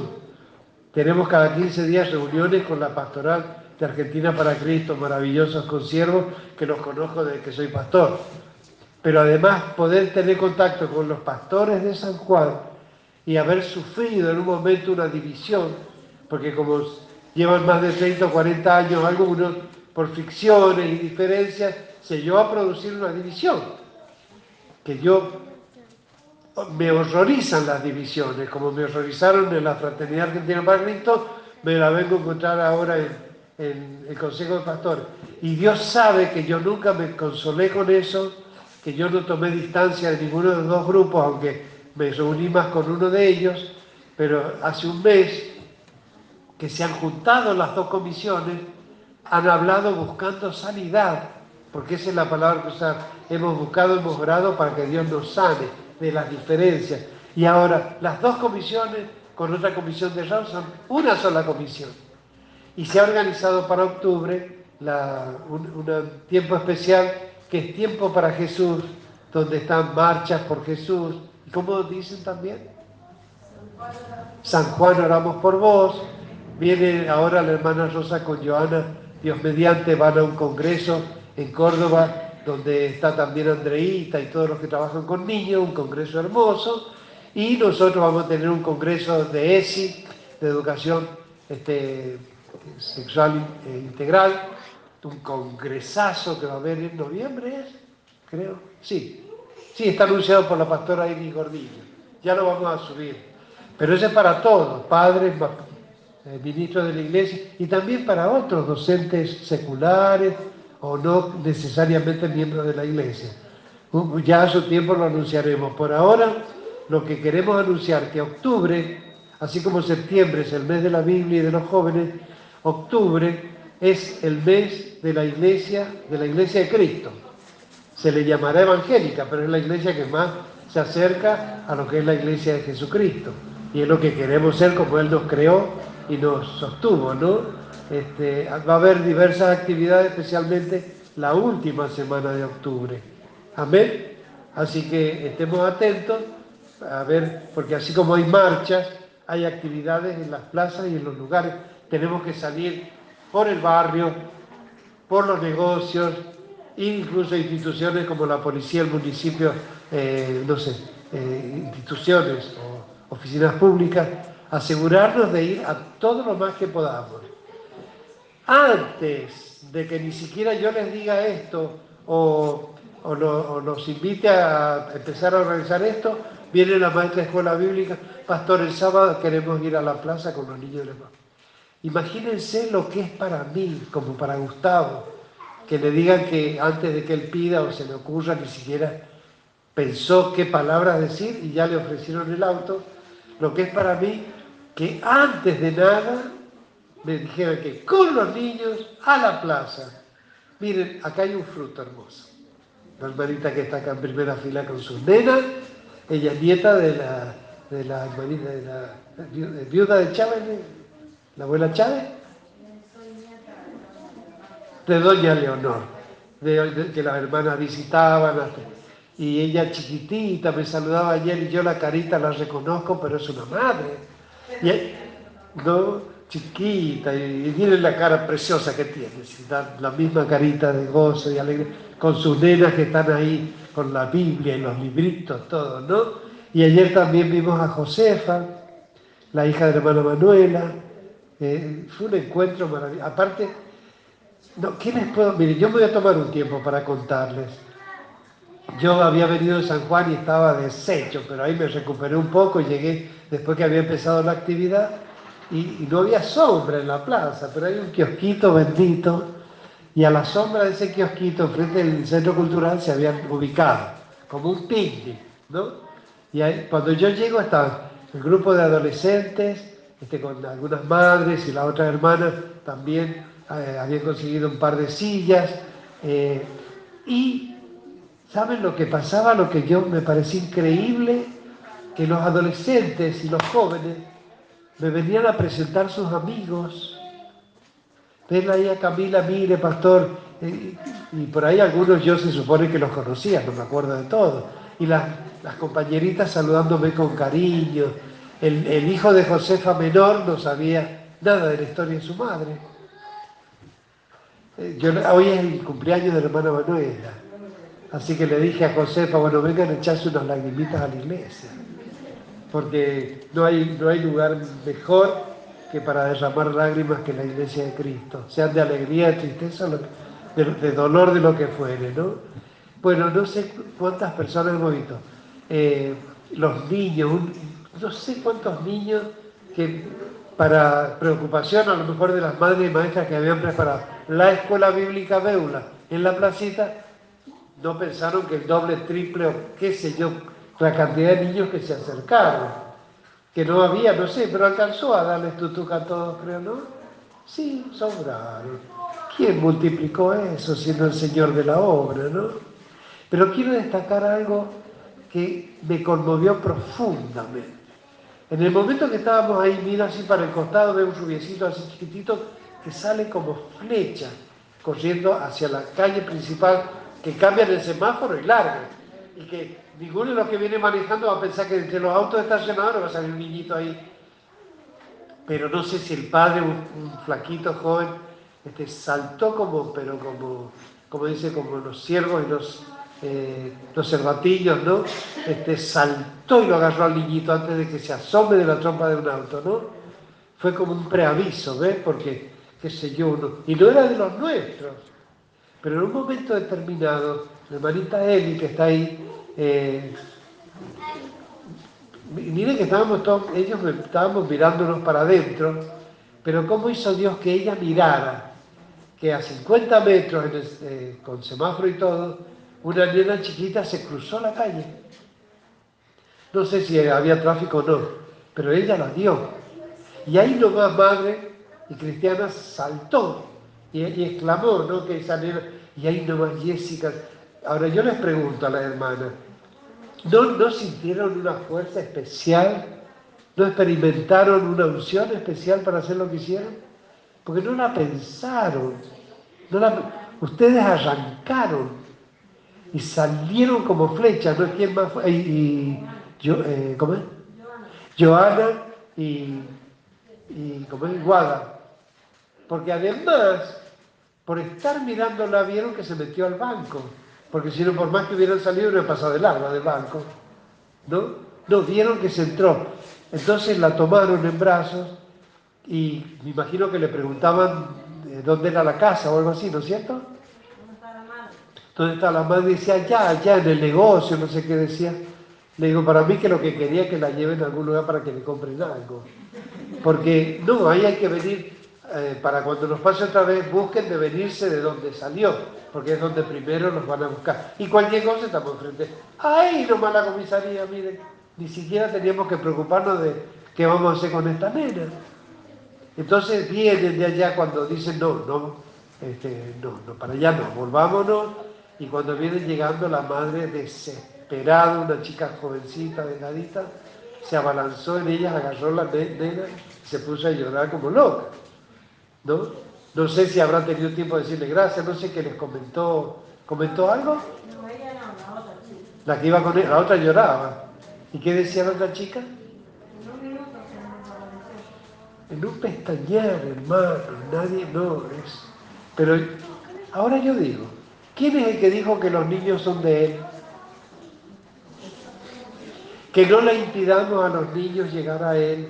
Tenemos cada 15 días reuniones con la pastoral de Argentina para Cristo, maravillosos consiervos que los conozco desde que soy pastor. Pero además poder tener contacto con los pastores de San Juan y haber sufrido en un momento una división, porque como llevan más de 30 o 40 años algunos, por fricciones y diferencias, se llevó a producir una división, que yo me horrorizan las divisiones, como me horrorizaron en la Fraternidad Argentina Cristo, me la vengo a encontrar ahora en, en el Consejo de Pastores. Y Dios sabe que yo nunca me consolé con eso, que yo no tomé distancia de ninguno de los dos grupos, aunque me reuní más con uno de ellos, pero hace un mes que se han juntado las dos comisiones, han hablado buscando sanidad, porque esa es la palabra que usamos. Hemos buscado, hemos orado para que Dios nos sane de las diferencias. Y ahora las dos comisiones con otra comisión de Raúl son una sola comisión y se ha organizado para octubre un, tiempo especial que es tiempo para Jesús, donde están marchas por Jesús. ¿Y cómo dicen también? San Juan, oramos por vos. Viene ahora la hermana Rosa con Joana, Dios mediante, van a un congreso en Córdoba, donde está también Andreita y todos los que trabajan con niños, un congreso hermoso. Y nosotros vamos a tener un congreso de ESI, de educación este, sexual e integral, un congresazo que va a haber en noviembre, creo. Sí, sí, está anunciado por la pastora Iris Gordillo. Ya lo vamos a subir. Pero ese es para todos, padres, eh, ministros de la iglesia y también para otros docentes seculares o no necesariamente miembros de la iglesia. Ya a su tiempo lo anunciaremos. Por ahora, lo que queremos anunciar que octubre, así como septiembre es el mes de la Biblia y de los jóvenes, octubre es el mes de la iglesia, de la iglesia de Cristo. Se le llamará evangélica, pero es la iglesia que más se acerca a lo que es la iglesia de Jesucristo. Y es lo que queremos ser como Él nos creó y nos sostuvo, ¿no? Este, va a haber diversas actividades, especialmente la última semana de octubre. Amén. Así que estemos atentos a ver, porque así como hay marchas, hay actividades en las plazas y en los lugares tenemos que salir por el barrio, por los negocios, incluso instituciones como la policía, el municipio, eh, no sé, eh, instituciones o oficinas públicas, asegurarnos de ir a todo lo más que podamos. Antes de que ni siquiera yo les diga esto o, o, los invite a empezar a organizar esto, viene la maestra de escuela bíblica, pastor, el sábado queremos ir a la plaza con los niños de la Imagínense lo que es para mí, como para Gustavo, que le digan que antes de que él pida o se le ocurra, ni siquiera pensó qué palabras decir y ya le ofrecieron el auto, lo que es para mí que antes de nada me dijeran que con los niños a la plaza. Miren, acá hay un fruto hermoso. La hermanita que está acá en primera fila con sus nenas, ella es nieta de la, de la hermanita de la viuda de Chávez, ¿La abuela Chávez? De doña Leonor, de, que las hermanas visitaban. Y ella chiquitita me saludaba ayer y yo la carita la reconozco, pero es una madre. Y, no, chiquita y, tiene la cara preciosa que tiene, la misma carita de gozo y alegría, con sus nenas que están ahí con la Biblia y los libritos, todo, ¿no? Y ayer también vimos a Josefa, la hija de la hermana Manuela. Eh, fue un encuentro maravilloso. Aparte, no, ¿qué les puedo? Mire, yo me voy a tomar un tiempo para contarles. Yo había venido de San Juan y estaba deshecho, pero ahí me recuperé un poco llegué después que había empezado la actividad y, no había sombra en la plaza, pero hay un kiosquito bendito y a la sombra de ese kiosquito, frente del centro cultural, se habían ubicado, como un picnic, ¿no? Y cuando yo llego estaba el grupo de adolescentes, este, con algunas madres y la otra hermana también eh, habían conseguido un par de sillas. Eh, y ¿saben lo que pasaba? Lo que yo me parecía increíble, que los adolescentes y los jóvenes me venían a presentar sus amigos. Ven ahí a Camila, mire, pastor. Eh, y por ahí algunos yo se supone que los conocía, no me acuerdo de todo y las, compañeritas saludándome con cariño. El, hijo de Josefa menor no sabía nada de la historia de su madre. Eh, yo, hoy es el cumpleaños de la hermana Manuela. Así que le dije a Josefa, bueno, vengan a echarse unas lagrimitas a la iglesia. Porque no hay, no hay lugar mejor que para derramar lágrimas que la iglesia de Cristo. Sean de alegría, de tristeza, de dolor, de lo que fuere, ¿no? Bueno, no sé cuántas personas hemos visto. Eh, los niños, no sé cuántos niños que para preocupación a lo mejor de las madres y maestras que habían preparado la escuela bíblica Beula en la placita, no pensaron que el doble, triple o qué sé yo, la cantidad de niños que se acercaron, que no había, no sé, pero alcanzó a darles tutuca a todos, creo, ¿no? Sí, sobraron. ¿Quién multiplicó eso siendo el Señor de la obra, no? Pero quiero destacar algo que me conmovió profundamente. En el momento que estábamos ahí, mira así para el costado, veo un rubiecito así chiquitito que sale como flecha corriendo hacia la calle principal, que cambia el semáforo y larga. Y que ninguno de los que viene manejando va a pensar que entre los autos estacionados va a salir un niñito ahí. Pero no sé si el padre, un, flaquito joven, este, saltó como, pero como, como dice, como los ciervos y los eh, los cervatillos, ¿no? Este, saltó y lo agarró al niñito antes de que se asome de la trompa de un auto, ¿no? Fue como un preaviso, ¿ves? Porque, qué sé yo, y no era de los nuestros. Pero en un momento determinado, la hermanita Eli, que está ahí, eh, miren que estábamos todos, ellos estábamos mirándonos para adentro, pero ¿cómo hizo Dios que ella mirara que a 50 metros eh, con semáforo y todo, una nena chiquita se cruzó la calle. No sé si había tráfico o no, pero ella la dio. Y ahí nomás madre y cristiana saltó y, exclamó, ¿no? Que esa nena, y ahí nomás Jessica. Ahora yo les pregunto a la hermana, ¿no, ¿no sintieron una fuerza especial? ¿No experimentaron una unción especial para hacer lo que hicieron? Porque no la pensaron. No la, ustedes arrancaron y salieron como flechas, ¿no? ¿Quién más fue? Y, yo, eh, ¿Cómo es? Joana y, y ¿cómo es? Guada. Porque además, por estar mirándola, vieron que se metió al banco. Porque si no, por más que hubieran salido, no pasado de largo del banco. ¿No? No, vieron que se entró. Entonces la tomaron en brazos y me imagino que le preguntaban eh, dónde era la casa o algo así, ¿no es cierto? Entonces está la madre decía, allá, allá en el negocio, no sé qué decía. Le digo, para mí que lo que quería es que la lleven a algún lugar para que le compren algo. Porque no, ahí hay que venir, eh, para cuando nos pase otra vez, busquen de venirse de donde salió, porque es donde primero nos van a buscar. Y cualquier cosa estamos enfrente. ¡Ay, nomás la comisaría! Miren, ni siquiera teníamos que preocuparnos de qué vamos a hacer con esta nena. Entonces vienen de allá cuando dicen, no, no, este, no, no, para allá no, volvámonos y cuando viene llegando la madre desesperada, una chica jovencita, delgadita, se abalanzó en ella, agarró la nena y se puso a llorar como loca. ¿No? No sé si habrá tenido tiempo de decirle gracias, no sé qué les comentó. ¿Comentó algo? No, ella no, la otra chica. La que iba con él, la otra lloraba. ¿Y qué decía la otra chica? en un pestañear, hermano, nadie, no, es... Pero ahora yo digo, ¿quién es el que dijo que los niños son de él? Que no le impidamos a los niños llegar a él.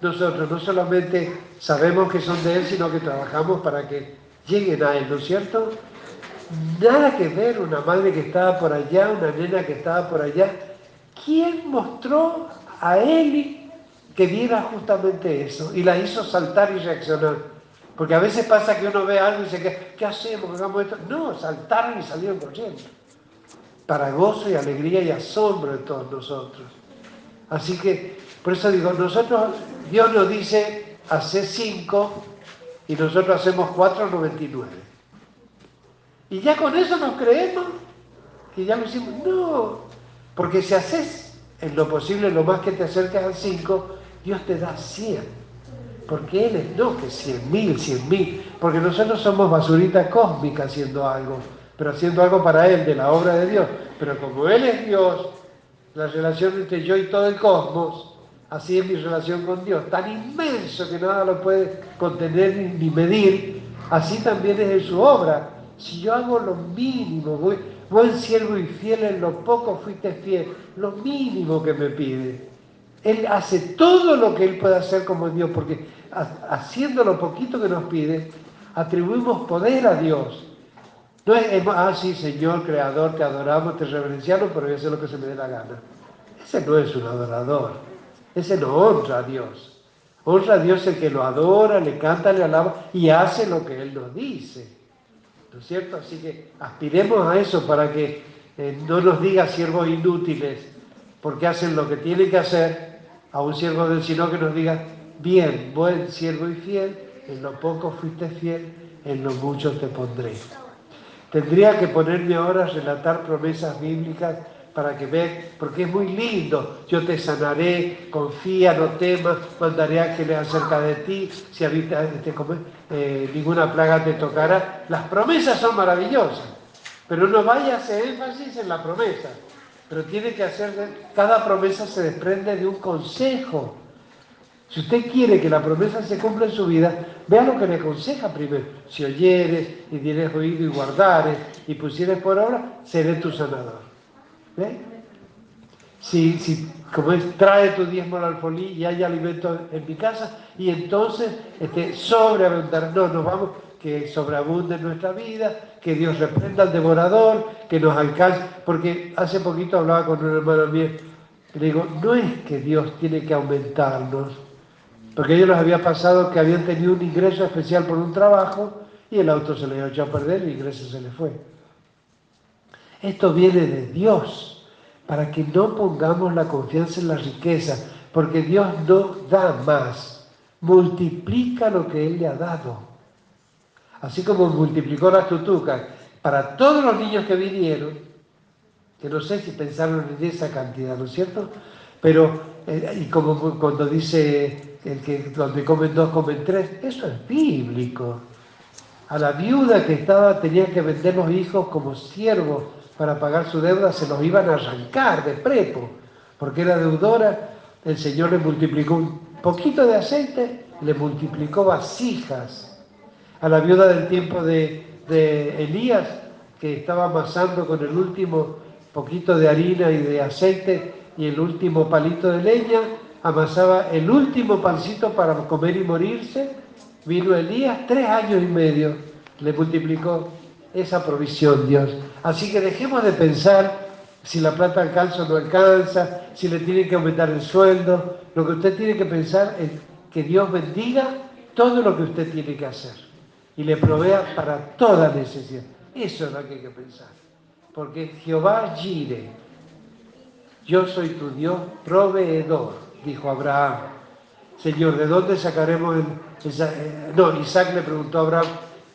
Nosotros no solamente sabemos que son de él, sino que trabajamos para que lleguen a él, ¿no es cierto? Nada que ver una madre que estaba por allá, una nena que estaba por allá. ¿Quién mostró a Eli que viera justamente eso y la hizo saltar y reaccionar? Porque a veces pasa que uno ve algo y dice, ¿qué, ¿qué hacemos? Hagamos esto. No, saltaron y salieron corriendo. Para gozo y alegría y asombro de todos nosotros. Así que, por eso digo, nosotros, Dios nos dice, hace cinco y nosotros hacemos 4.99. Y ya con eso nos creemos que ya lo hicimos. No, porque si haces en lo posible lo más que te acercas al 5, Dios te da 100. Porque Él es no que 100 mil, 100 mil. Porque nosotros somos basurita cósmica haciendo algo, pero haciendo algo para Él, de la obra de Dios. Pero como Él es Dios, la relación entre yo y todo el cosmos, así es mi relación con Dios, tan inmenso que nada lo puede contener ni medir, así también es en su obra. Si yo hago lo mínimo, voy, buen siervo y fiel en lo poco fuiste fiel, lo mínimo que me pide. Él hace todo lo que Él puede hacer como Dios, porque haciendo lo poquito que nos pide, atribuimos poder a Dios. No es, ah, sí, Señor, Creador, te adoramos, te reverenciamos, pero yo sé lo que se me dé la gana. Ese no es un adorador. Ese no honra a Dios. Honra a Dios el que lo adora, le canta, le alaba y hace lo que Él nos dice. ¿No es cierto? Así que aspiremos a eso para que eh, no nos diga siervos inútiles porque hacen lo que tienen que hacer a un siervo del sino que nos diga, bien, buen siervo y fiel, en lo poco fuiste fiel, en lo mucho te pondré. Tendría que ponerme ahora a relatar promesas bíblicas para que vean, porque es muy lindo. Yo te sanaré, confía, no temas, mandaré ángeles acerca de ti, si habita, este, eh, ninguna plaga te tocará. Las promesas son maravillosas, pero no vaya a hacer énfasis en la promesa. Pero tiene que hacer, cada promesa se desprende de un consejo. Si usted quiere que la promesa se cumpla en su vida, vea lo que le aconseja primero. Si oyeres y tienes oído y guardares y pusieres por obra, seré tu sanador. ¿Eh? Si, si, como es, trae tu diezmo al alfolí y hay alimento en mi casa, y entonces este, sobreabundar, no, nos vamos, que sobreabunde nuestra vida, que Dios reprenda al devorador, que nos alcance, porque hace poquito hablaba con un hermano mío, y le digo, no es que Dios tiene que aumentarnos, porque ellos les había pasado que habían tenido un ingreso especial por un trabajo y el auto se le echó a perder y el ingreso se le fue. Esto viene de Dios, para que no pongamos la confianza en la riqueza, porque Dios no da más, multiplica lo que Él le ha dado. Así como multiplicó las tutucas para todos los niños que vinieron, que no sé si pensaron en esa cantidad, ¿no es cierto? Pero, eh, y como cuando dice el que donde comen dos, comen tres, eso es bíblico. A la viuda que estaba tenía que vender los hijos como siervos para pagar su deuda, se los iban a arrancar de prepo, porque era deudora, el Señor le multiplicó un poquito de aceite, le multiplicó vasijas. A la viuda del tiempo de, Elías, que estaba amasando con el último poquito de harina y de aceite y el último palito de leña, amasaba el último pancito para comer y morirse, vino Elías tres años y medio, le multiplicó esa provisión Dios. Así que dejemos de pensar si la plata alcanza o no alcanza, si le tiene que aumentar el sueldo. Lo que usted tiene que pensar es que Dios bendiga todo lo que usted tiene que hacer y le provea para toda necesidad. Eso es lo que hay que pensar. Porque Jehová gire. Yo soy tu Dios proveedor, dijo Abraham. Señor, ¿de dónde sacaremos el, eh, No, Isaac le preguntó a Abraham,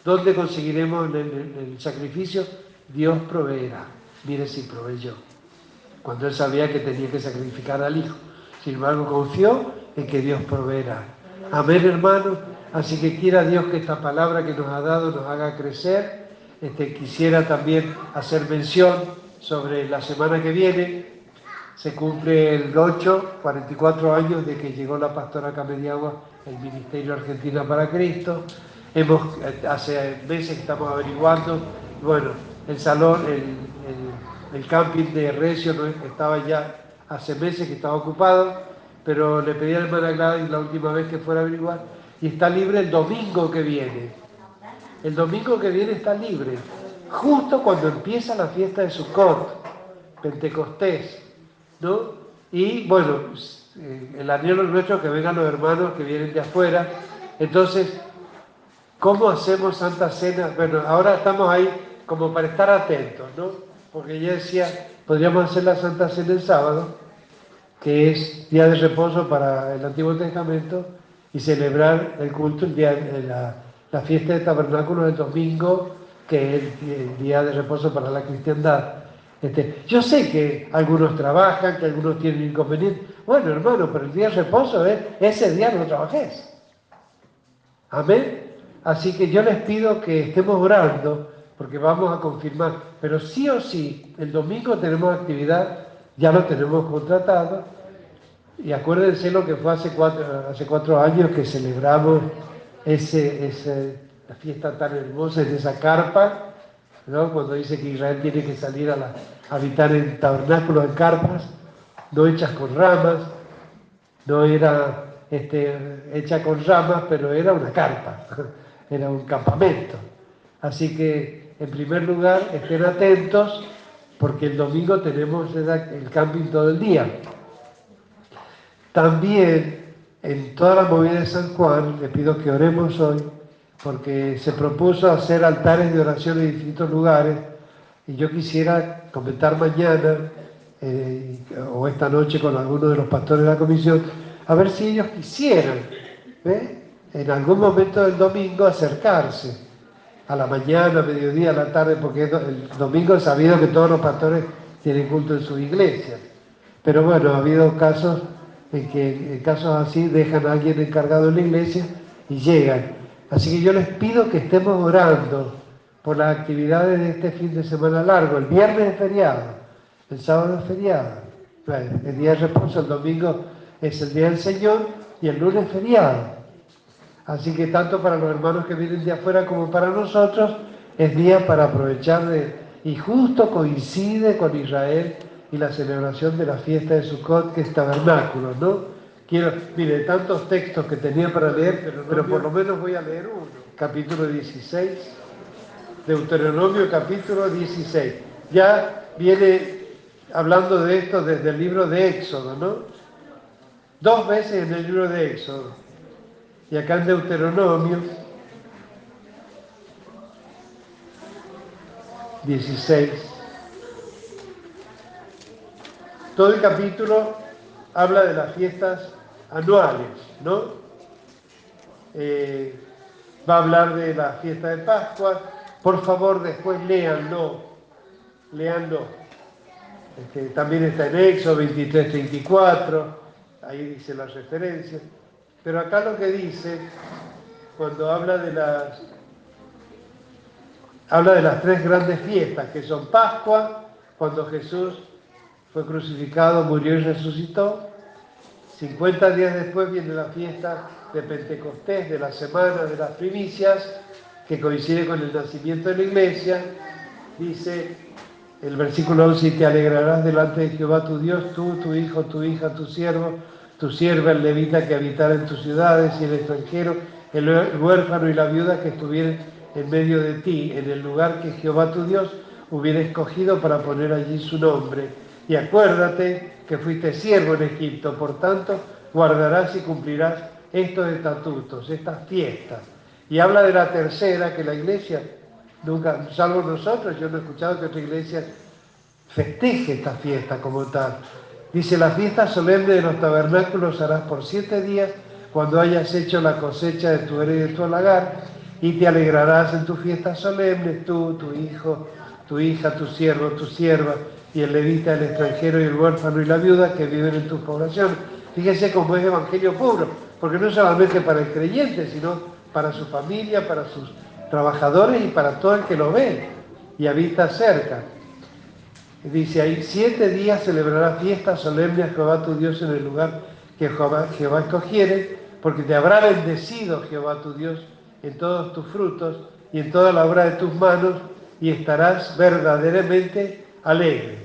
¿dónde conseguiremos el sacrificio? Dios proveerá. Mire si proveyó. Cuando él sabía que tenía que sacrificar al hijo. Sin embargo, confió en que Dios proveerá. Amén, hermano. Así que quiera Dios que esta palabra que nos ha dado nos haga crecer. Este, quisiera también hacer mención sobre la semana que viene. Se cumple el 8, 44 años de que llegó la pastora Camediagua el Ministerio Argentina para Cristo. Hemos, hace meses que estamos averiguando, bueno, el salón, el, camping de Recio estaba ya hace meses que estaba ocupado, pero le pedí a la hermana Gladys la última vez que fuera a averiguar, y está libre el domingo que viene. El domingo que viene está libre, justo cuando empieza la fiesta de Sukkot, Pentecostés, ¿no? Y bueno, eh, el anhelo nuestro que vengan los hermanos que vienen de afuera. Entonces, ¿cómo hacemos Santa Cena? Bueno, ahora estamos ahí como para estar atentos, ¿no? Porque ya decía, podríamos hacer la Santa Cena el sábado, que es día de reposo para el Antiguo Testamento, y celebrar el culto, el día, la, la fiesta de tabernáculos el domingo, que es el día de reposo para la cristiandad. Este, yo sé que algunos trabajan, que algunos tienen inconvenientes. Bueno, hermano, pero el día de reposo es ese día no trabajes. Amén. Así que yo les pido que estemos orando, porque vamos a confirmar. Pero sí o sí, el domingo tenemos actividad, ya lo tenemos contratado. Y acuérdense lo que fue hace cuatro, años que celebramos ese, ese, fiesta tan hermosa en esa carpa cuando dice que Israel tiene que salir a, habitar en tabernáculos, en carpas, no hechas con ramas, no era este, hecha con ramas, pero era una carpa, era un campamento. Así que, en primer lugar, estén atentos, porque el domingo tenemos el camping todo el día. También, en toda la movida de San Juan, le pido que oremos hoy, porque se propuso hacer altares de oración en distintos lugares y yo quisiera comentar mañana eh, o esta noche con alguno de los pastores de la comisión, a ver si ellos quisieran, en algún momento del domingo acercarse, a la mañana, a mediodía, a la tarde, porque el domingo es sabido que todos los pastores tienen culto en su iglesia. Pero bueno, ha habido casos en que en casos así dejan a alguien encargado en la iglesia y llegan. Así que yo les pido que estemos orando por las actividades de este fin de semana largo. El viernes es feriado, el sábado es feriado, el día de reposo, el domingo es el día del Señor y el lunes es feriado. Así que tanto para los hermanos que vienen de afuera como para nosotros es día para aprovechar de, y justo coincide con Israel y la celebración de la fiesta de Sukkot, que es tabernáculo, ¿no? Quiero, mire, tantos textos que tenía para leer, pero, por lo menos voy a leer uno. Capítulo 16, Deuteronomio capítulo 16. Ya viene hablando de esto desde el libro de Éxodo, ¿no? Dos veces en el libro de Éxodo. Y acá en Deuteronomio 16. Todo el capítulo habla de las fiestas anuales, ¿no? Eh, va a hablar de la fiesta de Pascua. Por favor, después léanlo, léanlo. Este, también está en Éxodo 23, 34, ahí dice las referencias. Pero acá lo que dice, cuando habla de las habla de las tres grandes fiestas, que son Pascua, cuando Jesús fue crucificado, murió y resucitó, 50 días después viene la fiesta de Pentecostés, de la semana de las primicias, que coincide con el nacimiento de la iglesia. Dice el versículo 11, y te alegrarás delante de Jehová tu Dios, tú, tu hijo, tu hija, tu siervo, tu sierva, el levita que habitara en tus ciudades y el extranjero, el huérfano y la viuda que estuvieran en medio de ti, en el lugar que Jehová tu Dios hubiera escogido para poner allí su nombre. Y acuérdate que fuiste siervo en Egipto, por tanto, guardarás y cumplirás estos estatutos, estas fiestas. Y habla de la tercera, que la iglesia, nunca, salvo nosotros, yo no he escuchado que otra iglesia festeje esta fiesta como tal. Dice, la fiesta solemne de los tabernáculos harás por siete días cuando hayas hecho la cosecha de tu heredad y de tu halagar, y te alegrarás en tu fiesta solemne, tú, tu hijo, tu hija, tu siervo, tu sierva, y el levita, el extranjero y el huérfano y la viuda que viven en tu población. Fíjense cómo es evangelio puro, porque no solamente para el creyente, sino para su familia, para sus trabajadores y para todo el que lo ve y habita cerca. Dice ahí, siete días celebrará fiesta solemne a Jehová tu Dios en el lugar que Jehová, Jehová escogiere, porque te habrá bendecido Jehová tu Dios en todos tus frutos y en toda la obra de tus manos, y estarás verdaderamente alegre.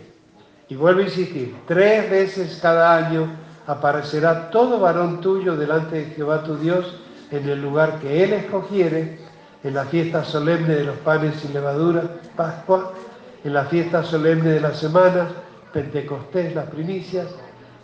Y vuelvo a insistir, tres veces cada año aparecerá todo varón tuyo delante de Jehová tu Dios en el lugar que él escogiere, en la fiesta solemne de los panes sin levadura, Pascua, en la fiesta solemne de las semanas, Pentecostés, las primicias,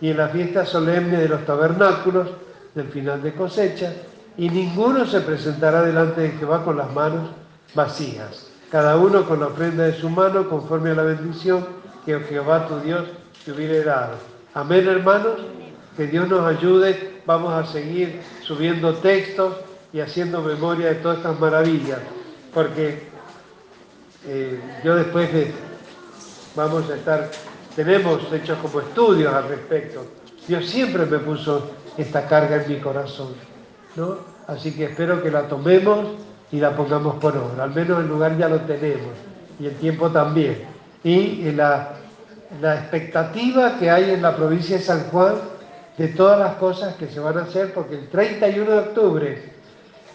y en la fiesta solemne de los tabernáculos, del final de cosecha, y ninguno se presentará delante de Jehová con las manos vacías, cada uno con la ofrenda de su mano conforme a la bendición que Jehová tu Dios te hubiera dado. Amén, hermanos. Que Dios nos ayude. Vamos a seguir subiendo textos y haciendo memoria de todas estas maravillas, porque eh, yo después de, vamos a estar, tenemos hechos como estudios al respecto. Dios siempre me puso esta carga en mi corazón, ¿no? Así que espero que la tomemos y la pongamos por obra. Al menos el lugar ya lo tenemos y el tiempo también. Y la, la expectativa que hay en la provincia de San Juan de todas las cosas que se van a hacer, porque el 31 de octubre,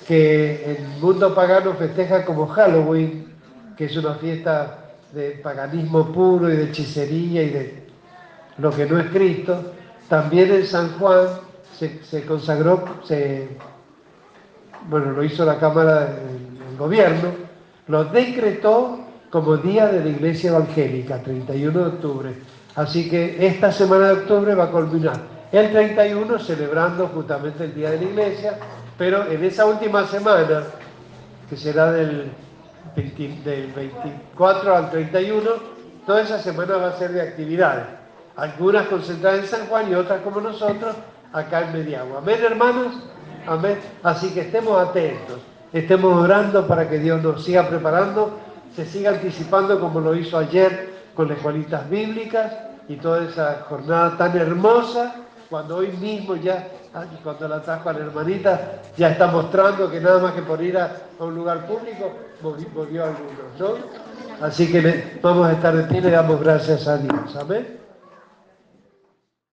que el mundo pagano festeja como Halloween, que es una fiesta de paganismo puro y de hechicería y de lo que no es Cristo, también en San Juan se, consagró, se, bueno, lo hizo la Cámara del Gobierno, lo decretó como Día de la Iglesia Evangélica, 31 de octubre. Así que esta semana de octubre va a culminar el 31 celebrando justamente el Día de la Iglesia, pero en esa última semana, que será del, del 24 al 31, toda esa semana va a ser de actividades. Algunas concentradas en San Juan y otras como nosotros acá en Mediagua. Amén, hermanos. Amén. Así que estemos atentos, estemos orando para que Dios nos siga preparando, se siga anticipando como lo hizo ayer con las escuelitas bíblicas y toda esa jornada tan hermosa, cuando hoy mismo ya, cuando la trajo a la hermanita, ya está mostrando que nada más que por ir a, un lugar público, volvió a algunos, ¿no? Así que vamos a estar de pie y damos gracias a Dios. Amén.